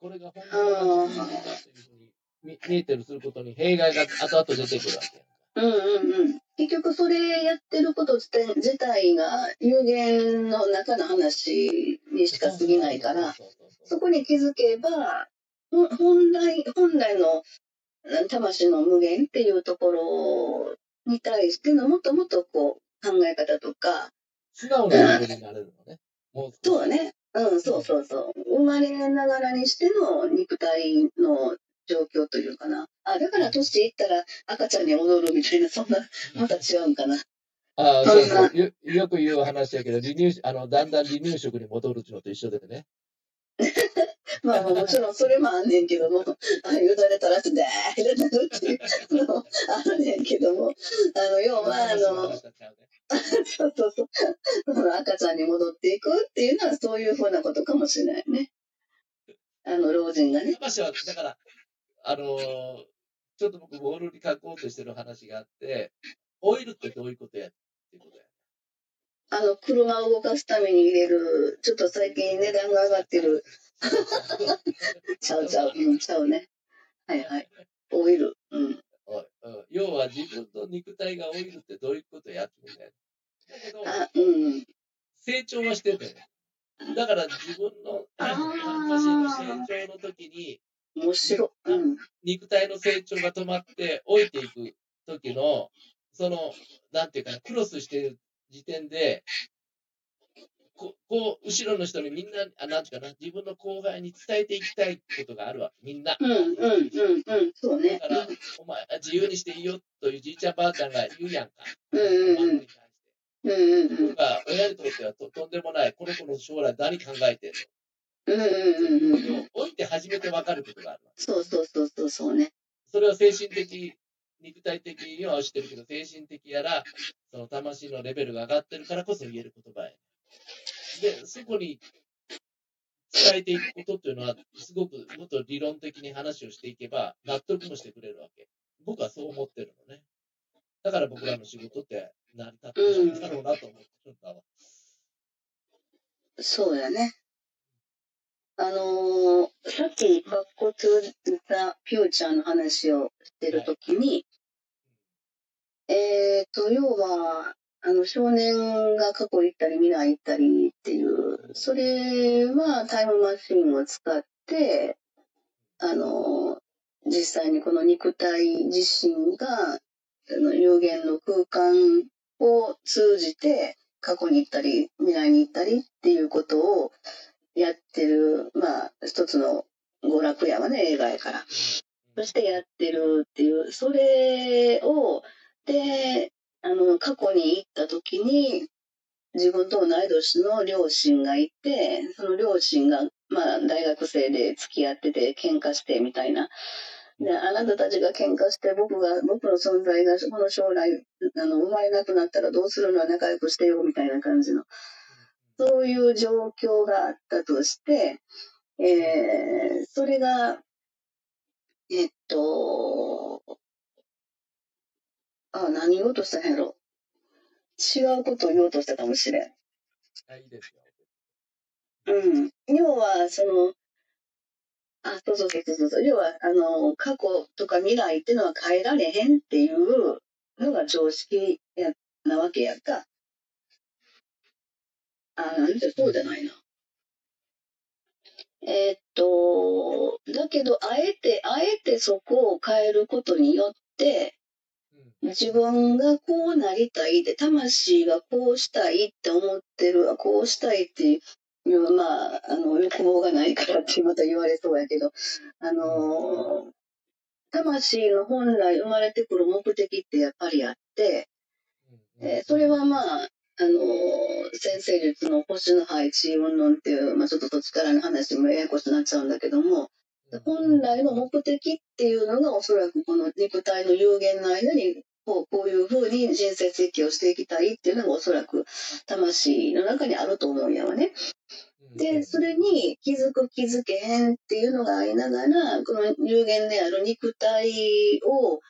これが本当の自分だというふうに見見えてるすることに弊害が後々出てくるわけ。うんうんうん。結局それやってること自体が有限の中の話にしか過ぎないから、そこに気づけば、本来、本来の魂の無限っていうところに対してのもっともっとこう考え方とか。素直なレベルになれるのね。そうね。うん、そうそうそう。生まれながらにしての肉体の状況というかな。あ、だから年いったら赤ちゃんに戻るみたいな、そんな、また違うんかな。あそうそうよ。よく言う話やけど、離乳あの、だんだん離乳食に戻るのと一緒でね。[laughs] まあもちろんそれもあんねんけども、あよだれ垂らして、でーってなるっていうのあんねんけども、あの、要は、あの、[laughs] そうそうそう、赤ちゃんに戻っていくっていうのはそういうふうなことかもしれないね。あの、老人がね。は、だから、あのちょっと僕、ボールに書こうとしてる話があって、オイルってどういうことやってことや？あの、車を動かすために入れる、ちょっと最近値段が上がってる。[laughs] ちゃうちゃう、うん、ちゃうね。はいはい。オイル。うん。要は自分の肉体がオイルってどういうことやってるんだけど、うん、成長はしてて、だから自分の魂の成長の時に、面白、うん、肉体の成長が止まって置いていく時の、その、なんていうかな、クロスしてる時点で、ここう、後ろの人にみんな、あなんていうかな、自分の後輩に伝えていきたいことがあるわけ、みんな。うん、うん、うん、うん、そうね。だから、お前、自由にしていいよというじいちゃんばあちゃんが言うやんか。うん、うん、うん。うんうんうん。が、親にとってはととんでもない、この子の将来何考えてるの？うんうんうんうん。置いて初めて分かることがある。そうそうそうそう、そうね。それは精神的、肉体的にはしてるけど、精神的やら、その魂のレベルが上がってるからこそ言える言葉や。で、そこに伝えていくことっていうのは、すごくもっと理論的に話をしていけば、納得もしてくれるわけ。僕はそう思ってるのね。だから僕らの仕事って成り立ってるんだろうなと思ってるんだわ。うん、そうやね。あのー、さっき、バッコツザ・フューチャーの話をしてるときに、はい、えっ、ー、と、要は、あの、少年が過去行ったり未来行ったりっていう、それはタイムマシンを使って、あの、実際にこの肉体自身が、あの有限の空間を通じて過去に行ったり未来に行ったりっていうことをやってる、まあ、一つの娯楽やわね、映画やから。そしてやってるっていう、それを、で、あの、過去に行った時に、自分と同い年の両親がいて、その両親が、まあ、大学生で付き合ってて、喧嘩してみたいな。で、あなたたちが喧嘩して、僕が、僕の存在が、この将来、あの、生まれなくなったらどうするのは仲良くしてよ、みたいな感じの。そういう状況があったとして、えー、それが、えっと、あ、何言おうとしたんやろ。違うことを言おうとしたかもしれん。あ、いいですよ。うん。要は、その、あ、そうそうそうそう。要は、あの、過去とか未来っていうのは変えられへんっていうのが常識やなわけやんか。あ、なんてそうじゃないな。えー、っと、だけど、あえて、あえてそこを変えることによって、自分がこうなりたいで、魂がこうしたいって思ってる、こうしたいっていう、まあ、あの、欲望がないからってまた言われそうやけど、あの、魂の本来生まれてくる目的ってやっぱりあって、えー、それはまあ、あの、先生術の星の配置云々っていう、まあちょっと土地からの話もややこしくなっちゃうんだけども、本来の目的っていうのがおそらくこの肉体の有限の間にこうこういうふうに人生設計をしていきたいっていうのがおそらく魂の中にあると思うんやわね。で、それに気づく気づけへんっていうのがありながら、この有限である肉体を、あ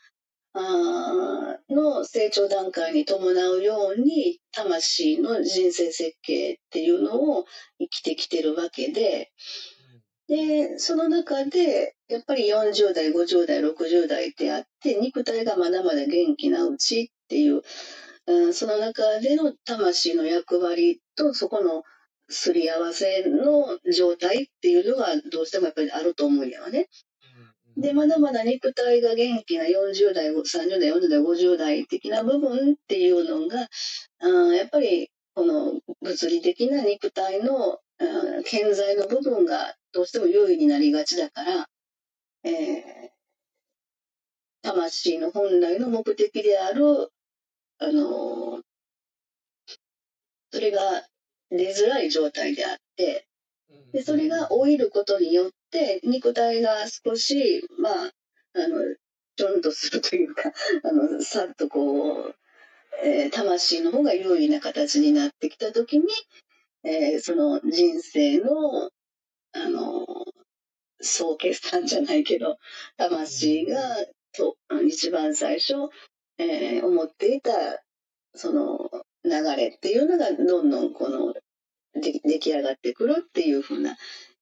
の成長段階に伴うように、魂の人生設計っていうのを生きてきてるわけで、で、その中で、やっぱり40代、50代、60代ってあって、肉体がまだまだ元気なうちっていう、うん、その中での魂の役割と、そこの、すり合わせの状態っていうのがどうしてもやっぱりあると思うんやわね。で、まだまだ肉体が元気な40代、30代、40代、50代的な部分っていうのが、あやっぱりこの物理的な肉体の健在の部分がどうしても優位になりがちだから、えー、魂の本来の目的である、あのー、それが出づらい状態であって、でそれが老いることによって肉体が少しまああのちょんとするというか [laughs] あのさっとこう、えー、魂の方が優位な形になってきた時に、えー、その人生のあの総決算じゃないけど魂がと一番最初、えー、思っていたその流れっていうのがどんどんこの出来上がってくるっていうふうな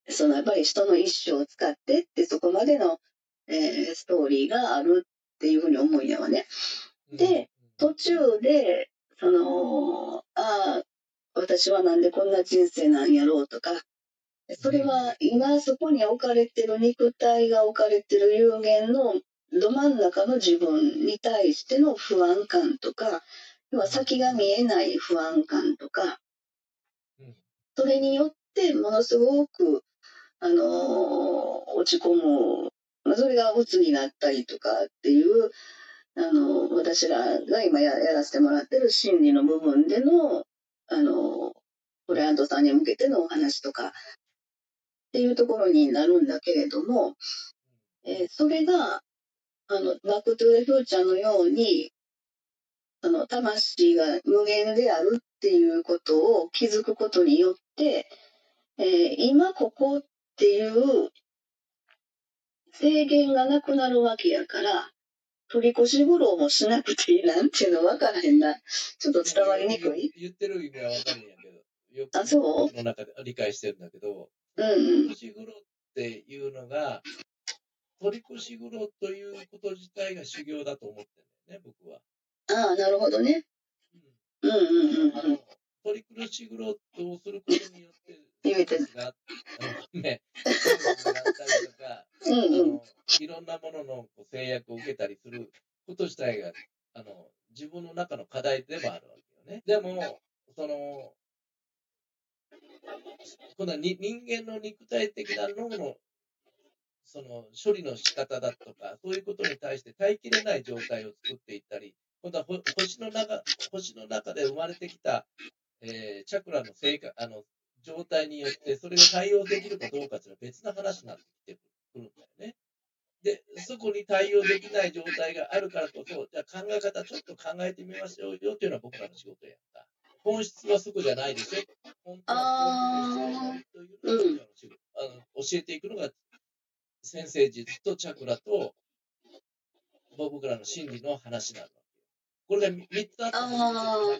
そのやっぱり人の一生を使ってってそこまでの、えー、ストーリーがあるっていうふうに思うんやわね。で途中でそのああ私はなんでこんな人生なんやろうとかそれは今そこに置かれてる肉体が置かれてる有限のど真ん中の自分に対しての不安感とか要は先が見えない不安感とかそれによってものすごく、あの、落ち込む、まあ、それが鬱になったりとかっていう、あの、私らが今やらせてもらってる心理の部分での、あのー、クライアントさんに向けてのお話とかっていうところになるんだけれども、えー、それが、あの、バックトゥーザフューチャーのように、その魂が無限であるっていうことを気づくことによって、えー、今ここっていう制限がなくなるわけやから、取り越し苦労もしなくていいなんていうの分からへんな。ちょっと伝わりにくい？言ってる意味は分かるんやけど。よくあ、そう？の中で理解してるんだけど、うんうん、取り越し苦労っていうのが、取り越し苦労ということ自体が修行だと思ってるんだよね、僕は。ああ、なるほどね。うんうんうんうん。トリクルシグロットをすることによって、言えてる。が、[laughs] たりとか、うんうん、あのいろんなものの制約を受けたりすること自体が、あの自分の中の課題でもあるわけよね。でも、その、今度は人間の肉体的な脳のその処理の仕方だとか、そういうことに対して耐えきれない状態を作っていったり、今度は星の中星の中で生まれてきた、えー、チャクラの成果あの状態によって、それが対応できるかどうかというのは別の話になってくるんだよね。で、そこに対応できない状態があるからこそ、じゃあ考え方ちょっと考えてみましょうよというのは僕らの仕事やった。本質はそこじゃないでしょ。本当は本質はというのが僕らの仕事。あ教えていくのが先生術とチャクラと僕らの心理の話なの。これが3つあったあ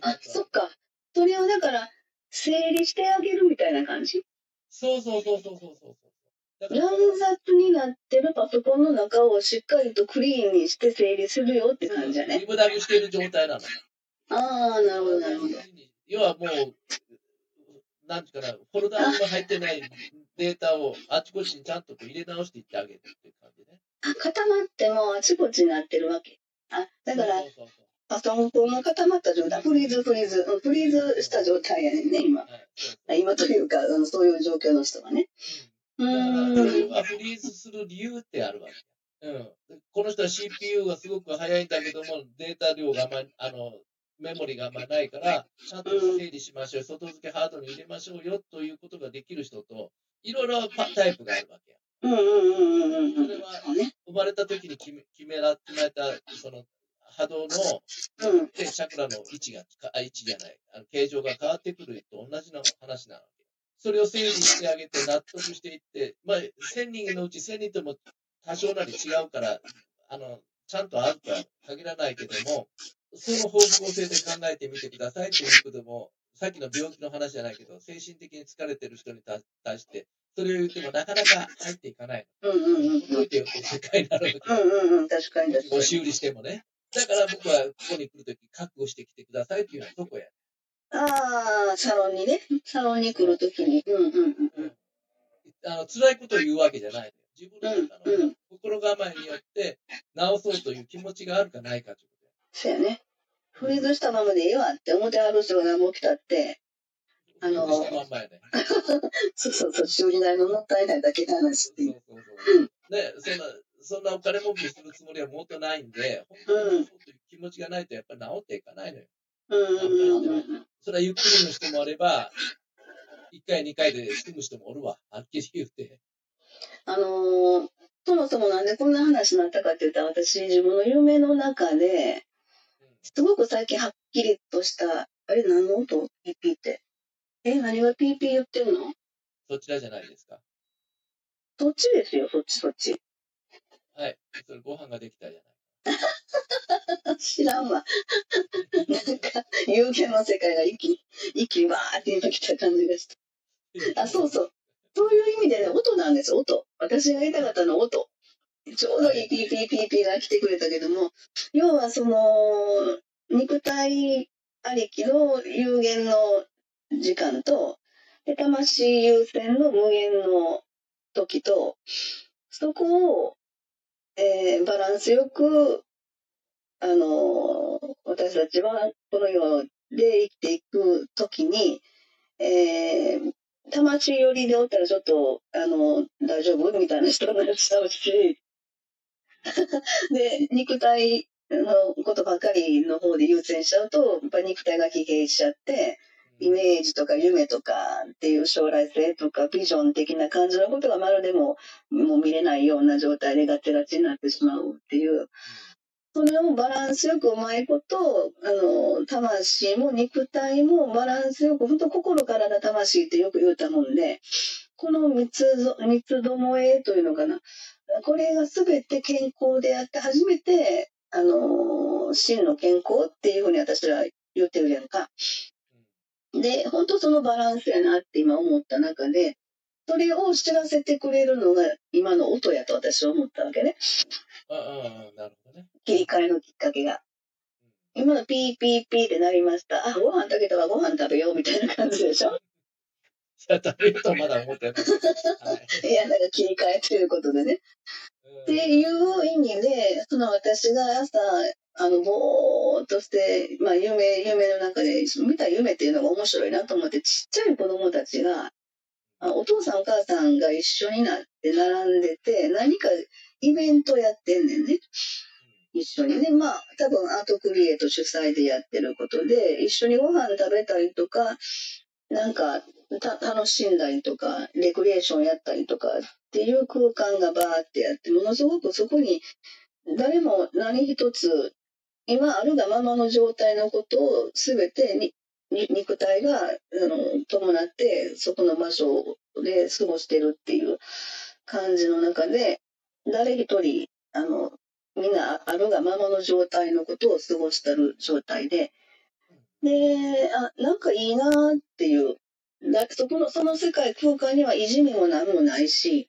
あ、そっか。それをだから、整理してあげるみたいな感じ？そうそうそうそうそうそう。乱雑になってるパソコンの中をしっかりとクリーンにして整理するよって感じだね。リブダグしている状態なの。ああ、なるほど、なるほど。要はもう、なんていうかな、フォルダーが入ってないデータをあちこちにちゃんと入れ直していってあげるっていう感じね。あ、固まってもあちこちになってるわけ。あ、だから、そうそうそうパソコンが固まった状態、フリーズ、フリーズ、フリーズした状態やねんね、今。今というか、そういう状況の人がね。うん。フリーズする理由ってあるわけ。うん。この人は CPU がすごく速いんだけども、データ量があまあの、メモリがあんまないから、ちゃんと整理しましょう、外付けハードに入れましょうよということができる人と、いろいろタイプがあるわけや。うんうんうんうんうん。それは、生まれた時に決め決めら決めた、その波動の、うん、で、チャクラの位置が、あ、位置じゃない、あの形状が変わってくると同じの話なわけ。それを整理してあげて納得していって、まあ、1000人のうち1000人とも多少なり違うから、あの、ちゃんと合うとは限らないけども、その方向性で考えてみてくださいということも、さっきの病気の話じゃないけど、精神的に疲れてる人に対して、それを言ってもなかなか入っていかない。うんうんうん。動いて世界になるわけ。うんうんうん、確かに確かに。押し売りしてもね。だから僕はここに来るとき、覚悟してきてくださいっていうのはそこや。ああ、サロンにね。サロンに来るときに。うんうんうん。あの辛いことを言うわけじゃない自分の中の心構えによって直そうという気持ちがあるかないかということそうやね。フリーズしたままでいいわって思ってある人が何も来たって、あの、[laughs] そうそうそう、修理代のもったいないだけの話っていう。そうそうそうね、そんな、そんなお金儲けするつもりはもっとないんで、本当にそういう気持ちがないとやっぱり治っていかないのよ。うんそれはゆっくりの人もあれば、1回、2回で済む人もおるわ、はっきり言って。あのー、そもそもなんでこんな話になったかって言ったら、私、自分の夢の中で、すごく最近はっきりとした、あれ何の音？ピーピーって。え、何がピーピー言ってんの？そちらじゃないですか。そっちですよ、そっちそっち。はい。それご飯ができたじゃない。[laughs] 知らんわ。なんか、有限の世界が一気に、一気にわーって今来た感じがした。[laughs] あ、そうそう。そういう意味でね、音なんです、音。私が言いたかったのは音。ちょうどいいピーピーピーピーが来てくれたけども、要はその、肉体ありきの有限の時間と、で魂優先の無限の時と、そこを、えー、バランスよく、あのー、私たちはこの世で生きていく時に、えー、魂寄りでおったらちょっと、あの、大丈夫みたいな人になっちゃうし、[laughs] で、肉体のことばかりの方で優先しちゃうと、やっぱ肉体が疲弊しちゃって、イメージとか夢とかっていう将来性とかビジョン的な感じのことがまるでももう見れないような状態でガチガチになってしまうっていう。それをバランスよくうまいこと、あの、魂も肉体もバランスよく、本当心からの魂ってよく言うたもんで、この三つ、三つどもえというのかな。これが全て健康であって初めて、あの、真の健康っていうふうに私は言ってるやんか。で、本当そのバランスやなって今思った中で、それを知らせてくれるのが今の音やと私は思ったわけね。ああ、なるほどね。切り替えのきっかけが。今のピーピーピーってなりました。あ、ご飯食べたわ、ご飯食べようみたいな感じでしょいや、食べるとまだ思ってない。[laughs] いや、なんか切り替えということでね。っていう意味で、その私が朝、あの、ぼーっとして、まあ、夢、夢の中で、見た夢っていうのが面白いなと思って、ちっちゃい子供たちが、お父さんお母さんが一緒になって並んでて、何かイベントやってんねんね。一緒にね。まあ、多分アートクリエイト主催でやってることで、一緒にご飯食べたりとか、なんか、楽しんだりとか、レクリエーションやったりとかっていう空間がバーってやって、ものすごくそこに誰も何一つ今あるがままの状態のことを全てに肉体があの伴ってそこの場所で過ごしてるっていう感じの中で誰一人あのみんなあるがままの状態のことを過ごしてる状態でであなんかいいなっていうだそこのその世界空間にはいじめも何もないし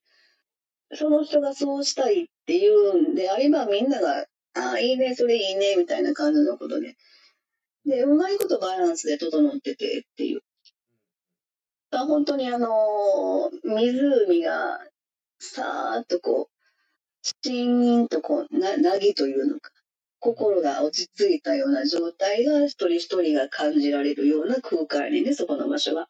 その人がそうしたいっていうんであればみんながああ、いいね、それいいね、みたいな感じのことで。で、うまいことバランスで整っててっていう。あ本当にあの、湖がさーっとこう、チーンとこう、な、なぎというのか、心が落ち着いたような状態が一人一人が感じられるような空間にね、そこの場所が。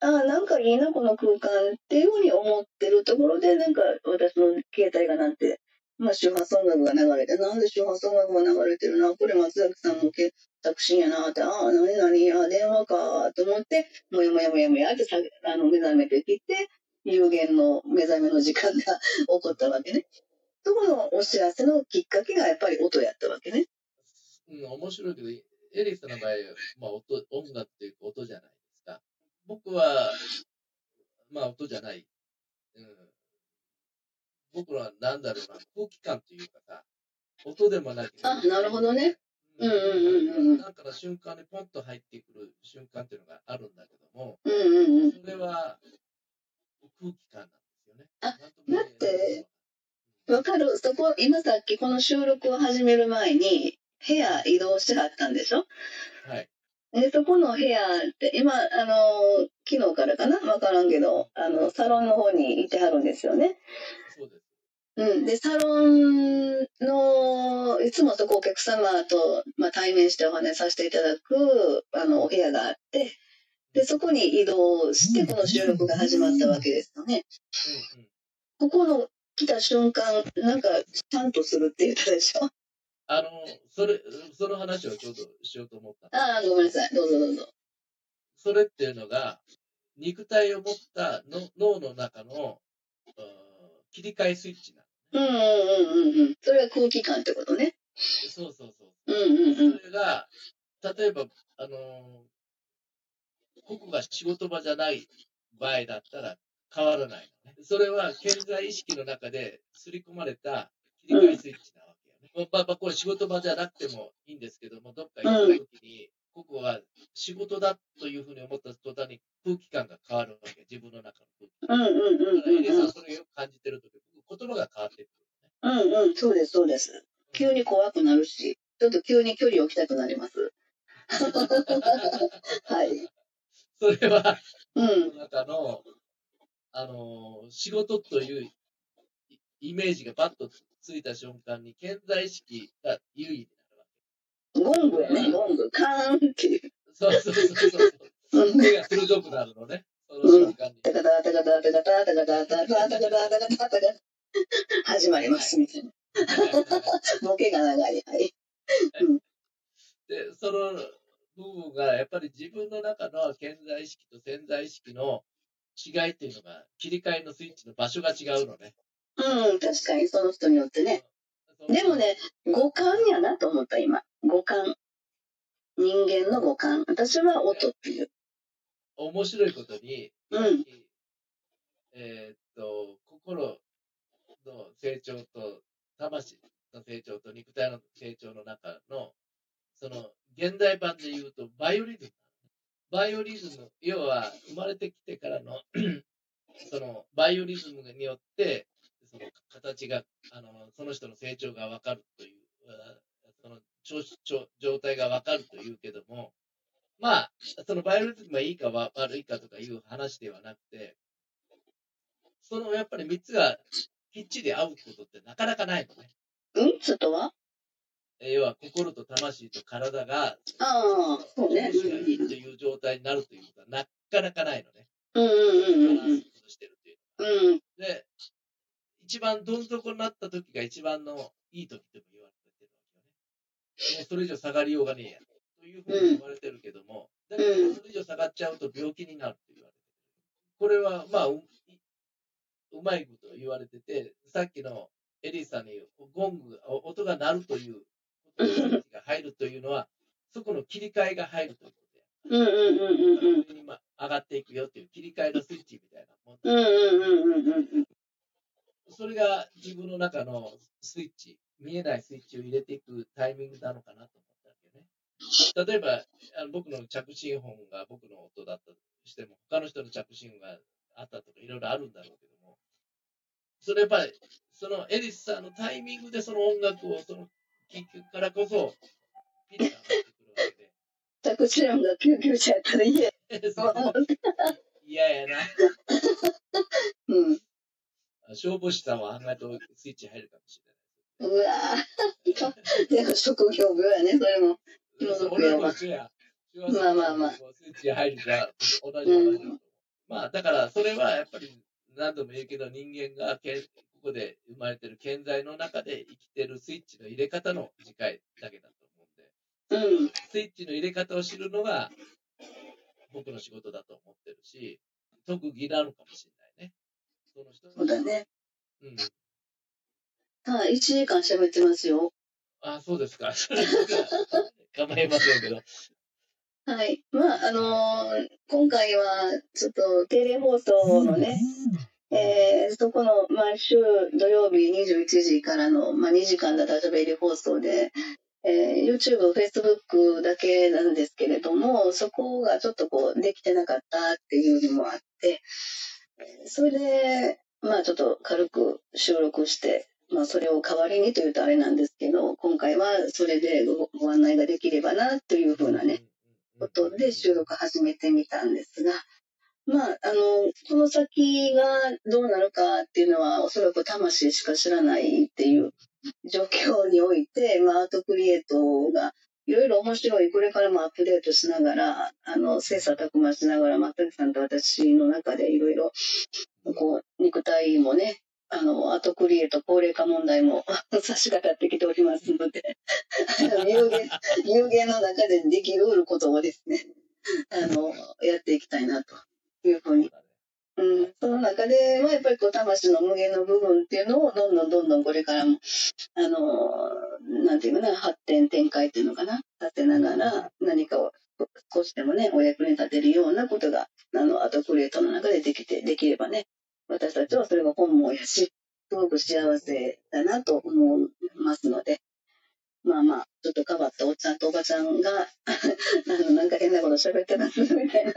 あ、なんかいいな、この空間っていうふうに思ってるところで、なんか私の携帯がなんてまあ、周波数音楽が流れて、なんで周波数音楽が流れてるな、これ松崎さんの作詞やなって、ああ、なになに、あ電話かと思って、もやもやもやもやってさあの目覚めてきて、有限の目覚めの時間が [laughs] 起こったわけね。そこのお知らせのきっかけがやっぱり音やったわけね。うん、面白いけど、エリスさんの場合、まあ音、音楽っていう音じゃない。僕は、まあ音じゃない。うん僕らなんだろうな、空気感というかさ、音でもなくあ、なるほどね。うんうんうんうん。なんかの瞬間にポンと入ってくる瞬間っていうのがあるんだけども、うんうんうん。それは空気感なんですよね。あ、だって、わかるそこ、今さっきこの収録を始める前に、部屋移動してはったんでしょ？はい。で、そこの部屋って、今、あの、昨日からかな？わからんけど、あの、サロンの方に行ってはるんですよね。そうです。うん。で、サロンの、いつもそこお客様と、まあ、対面してお話しさせていただく、あの、お部屋があって、で、そこに移動して、この収録が始まったわけですよね。ここの来た瞬間、なんか、ちゃんとするって言ったでしょ？あの、それ、その話をちょうどしようと思った。ああ、ごめんなさい。どうぞどうぞ。それっていうのが、肉体を持ったの脳の中の、切り替えスイッチなの、うんうんうんうん。それは空気感ってことね。そうそうそう。うんうんうん。それが、例えば、あのここが仕事場じゃない場合だったら変わらないのね。それは健在意識の中で刷り込まれた切り替えスイッチなわけよね。うん、まあ、これ仕事場じゃなくてもいいんですけども、どっか行った時に、ここは仕事だというふうに思った途端に空気感が変わるわけ。自分の中の空気。感。うんうんうんうん、うん。エリさんそれをよく感じてるとき、言葉が変わってくる、ね。うんうん、そうです。そうです。急に怖くなるし、ちょっと急に距離を置きたくなります。はい。それは、うん、中の、あの、仕事というイメージがバッとついた瞬間に、健在意識が優位になるわけ。ゴングやね、ゴング。カーンっていう。そうそうそうそう。目が鋭くなるのね。その瞬間に。タカタタカタタカタタカタタタタカタタタタタ始まりますみたいな。ボケが長い。はい。で、その、部分が、やっぱり自分の中の潜在意識と潜在意識の違いっていうのが、切り替えのスイッチの場所が違うのね。うん、確かにその人によってね。でもね、五感やなと思った、今。五感。人間の五感。私は音っていう。面白いことに、うん、えー、っと、心の成長と、魂の成長と肉体の成長の中の、その現代版で言うと、バイオリズム。バイオリズム、要は生まれてきてからの [clears throat] そのバイオリズムによって、その形が、あのその人の成長が分かるという、その状態が分かるというけども、まあ、そのバイオリズムがいいか悪いかとかいう話ではなくて、そのやっぱり3つがきっちり合うことってなかなかないのね。うん？つとは要は心と魂と体が、ああ、そうね。がいいという状態になるということはなかなかないのね。うんうんうん。バランスしてるっていううん。で、一番どん底になった時が一番のいい時とも言われてるわけよね。もうそれ以上下がりようがねえや。というふうに言われてるけども、うん、だけどそれ以上下がっちゃうと病気になるって言われてる。これは、まあう、うまいこと言われてて、さっきのエリーさんにゴング、音が鳴るというが入るというのは、そこの切り替えが入るということや。うんうんうんうんうん。今上がっていくよっていう切り替えのスイッチみたいなもん。うんうんうんうんうん。それが自分の中のスイッチ、見えないスイッチを入れていくタイミングなのかなと思ったわけね。例えば、あの僕の着信音が僕の音だったとしても、他の人の着信音があったとかいろいろあるんだろうけども、それやっぱり、そのエリスさんのタイミングでその音楽をその聞くからこそ、ピリが上がってくるわけで。タクシー音が救急車やったら嫌。[laughs] 嫌やな。[laughs] うん。消防士さんは案外とスイッチ入るかもしれない。うわぁ。で [laughs] も職業病やね、それも。俺も一緒や。まあまあまあ。スイッチ入るか同じ同じ、うん、まあだからそれはやっぱり何度も言うけど人間がこで生まれてる健在の中で生きてるスイッチの入れ方の次回だけだと思うんで、うん、スイッチの入れ方を知るのが僕の仕事だと思ってるし、特技なのかもしれないね。そうだね。うん。はい、1時間喋ってますよ。あ、そうですか。構いませんけど。はい。まあ、あのー、今回は、ちょっと、テレ放送のね、えー、そこの毎週土曜日21時からの、まあ、2時間だったべり放送で、えー、YouTube、Facebook だけなんですけれども、そこがちょっとこうできてなかったっていうのもあって、それで、まあちょっと軽く収録して、まあそれを代わりにというとあれなんですけど、今回はそれでご案内ができればなというふうなね、ことで収録始めてみたんですが、まあ、あの、この先がどうなるかっていうのは、おそらく魂しか知らないっていう状況において、まあ、アートクリエイトがいろいろ面白い、これからもアップデートしながら、あの、切磋琢磨しながら、松崎さんと私の中でいろいろ、こう、肉体もね、あの、アートクリエイト、高齢化問題も [laughs] 差し掛かってきておりますので、有限、有限の中でできうることをですね、あの、やっていきたいなというふうに。うん、その中で、まあ、やっぱりこう、魂の無限の部分っていうのを、どんどんどんどんこれからも、あの、なんていうかな、発展展開っていうのかな、させながら、何かを少しでもね、お役に立てるようなことが、あの、アートクリエイトの中でできて、できればね、私たちはそれが本望やし、すごく幸せだなと思いますので、まあまあ、ちょっと変わったおっちゃんとおばちゃんが [laughs] あの、なんか変なこと喋ってますみたいな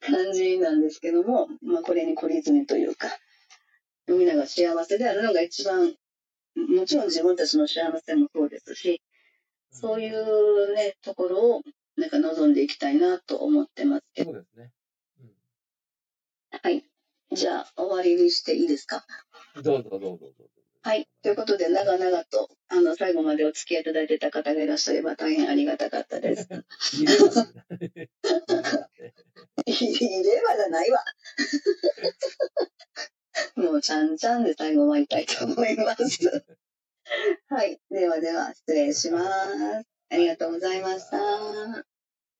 感じなんですけども、まあこれに懲りずにというか、みんなが幸せであるのが一番、もちろん自分たちの幸せもそうですし、そういうね、ところをなんか望んでいきたいなと思ってますけど。そうですね。うん、はい。じゃあ、終わりにしていいですか？どうぞどうぞどうぞ。はい。ということで、長々と、あの、最後までお付き合いいただいてた方がいらっしゃれば大変ありがたかったです。いればじゃないわ。[laughs] もう、ちゃんちゃんで最後終わりたいと思います。はい。ではでは、失礼します。ありがとうございました。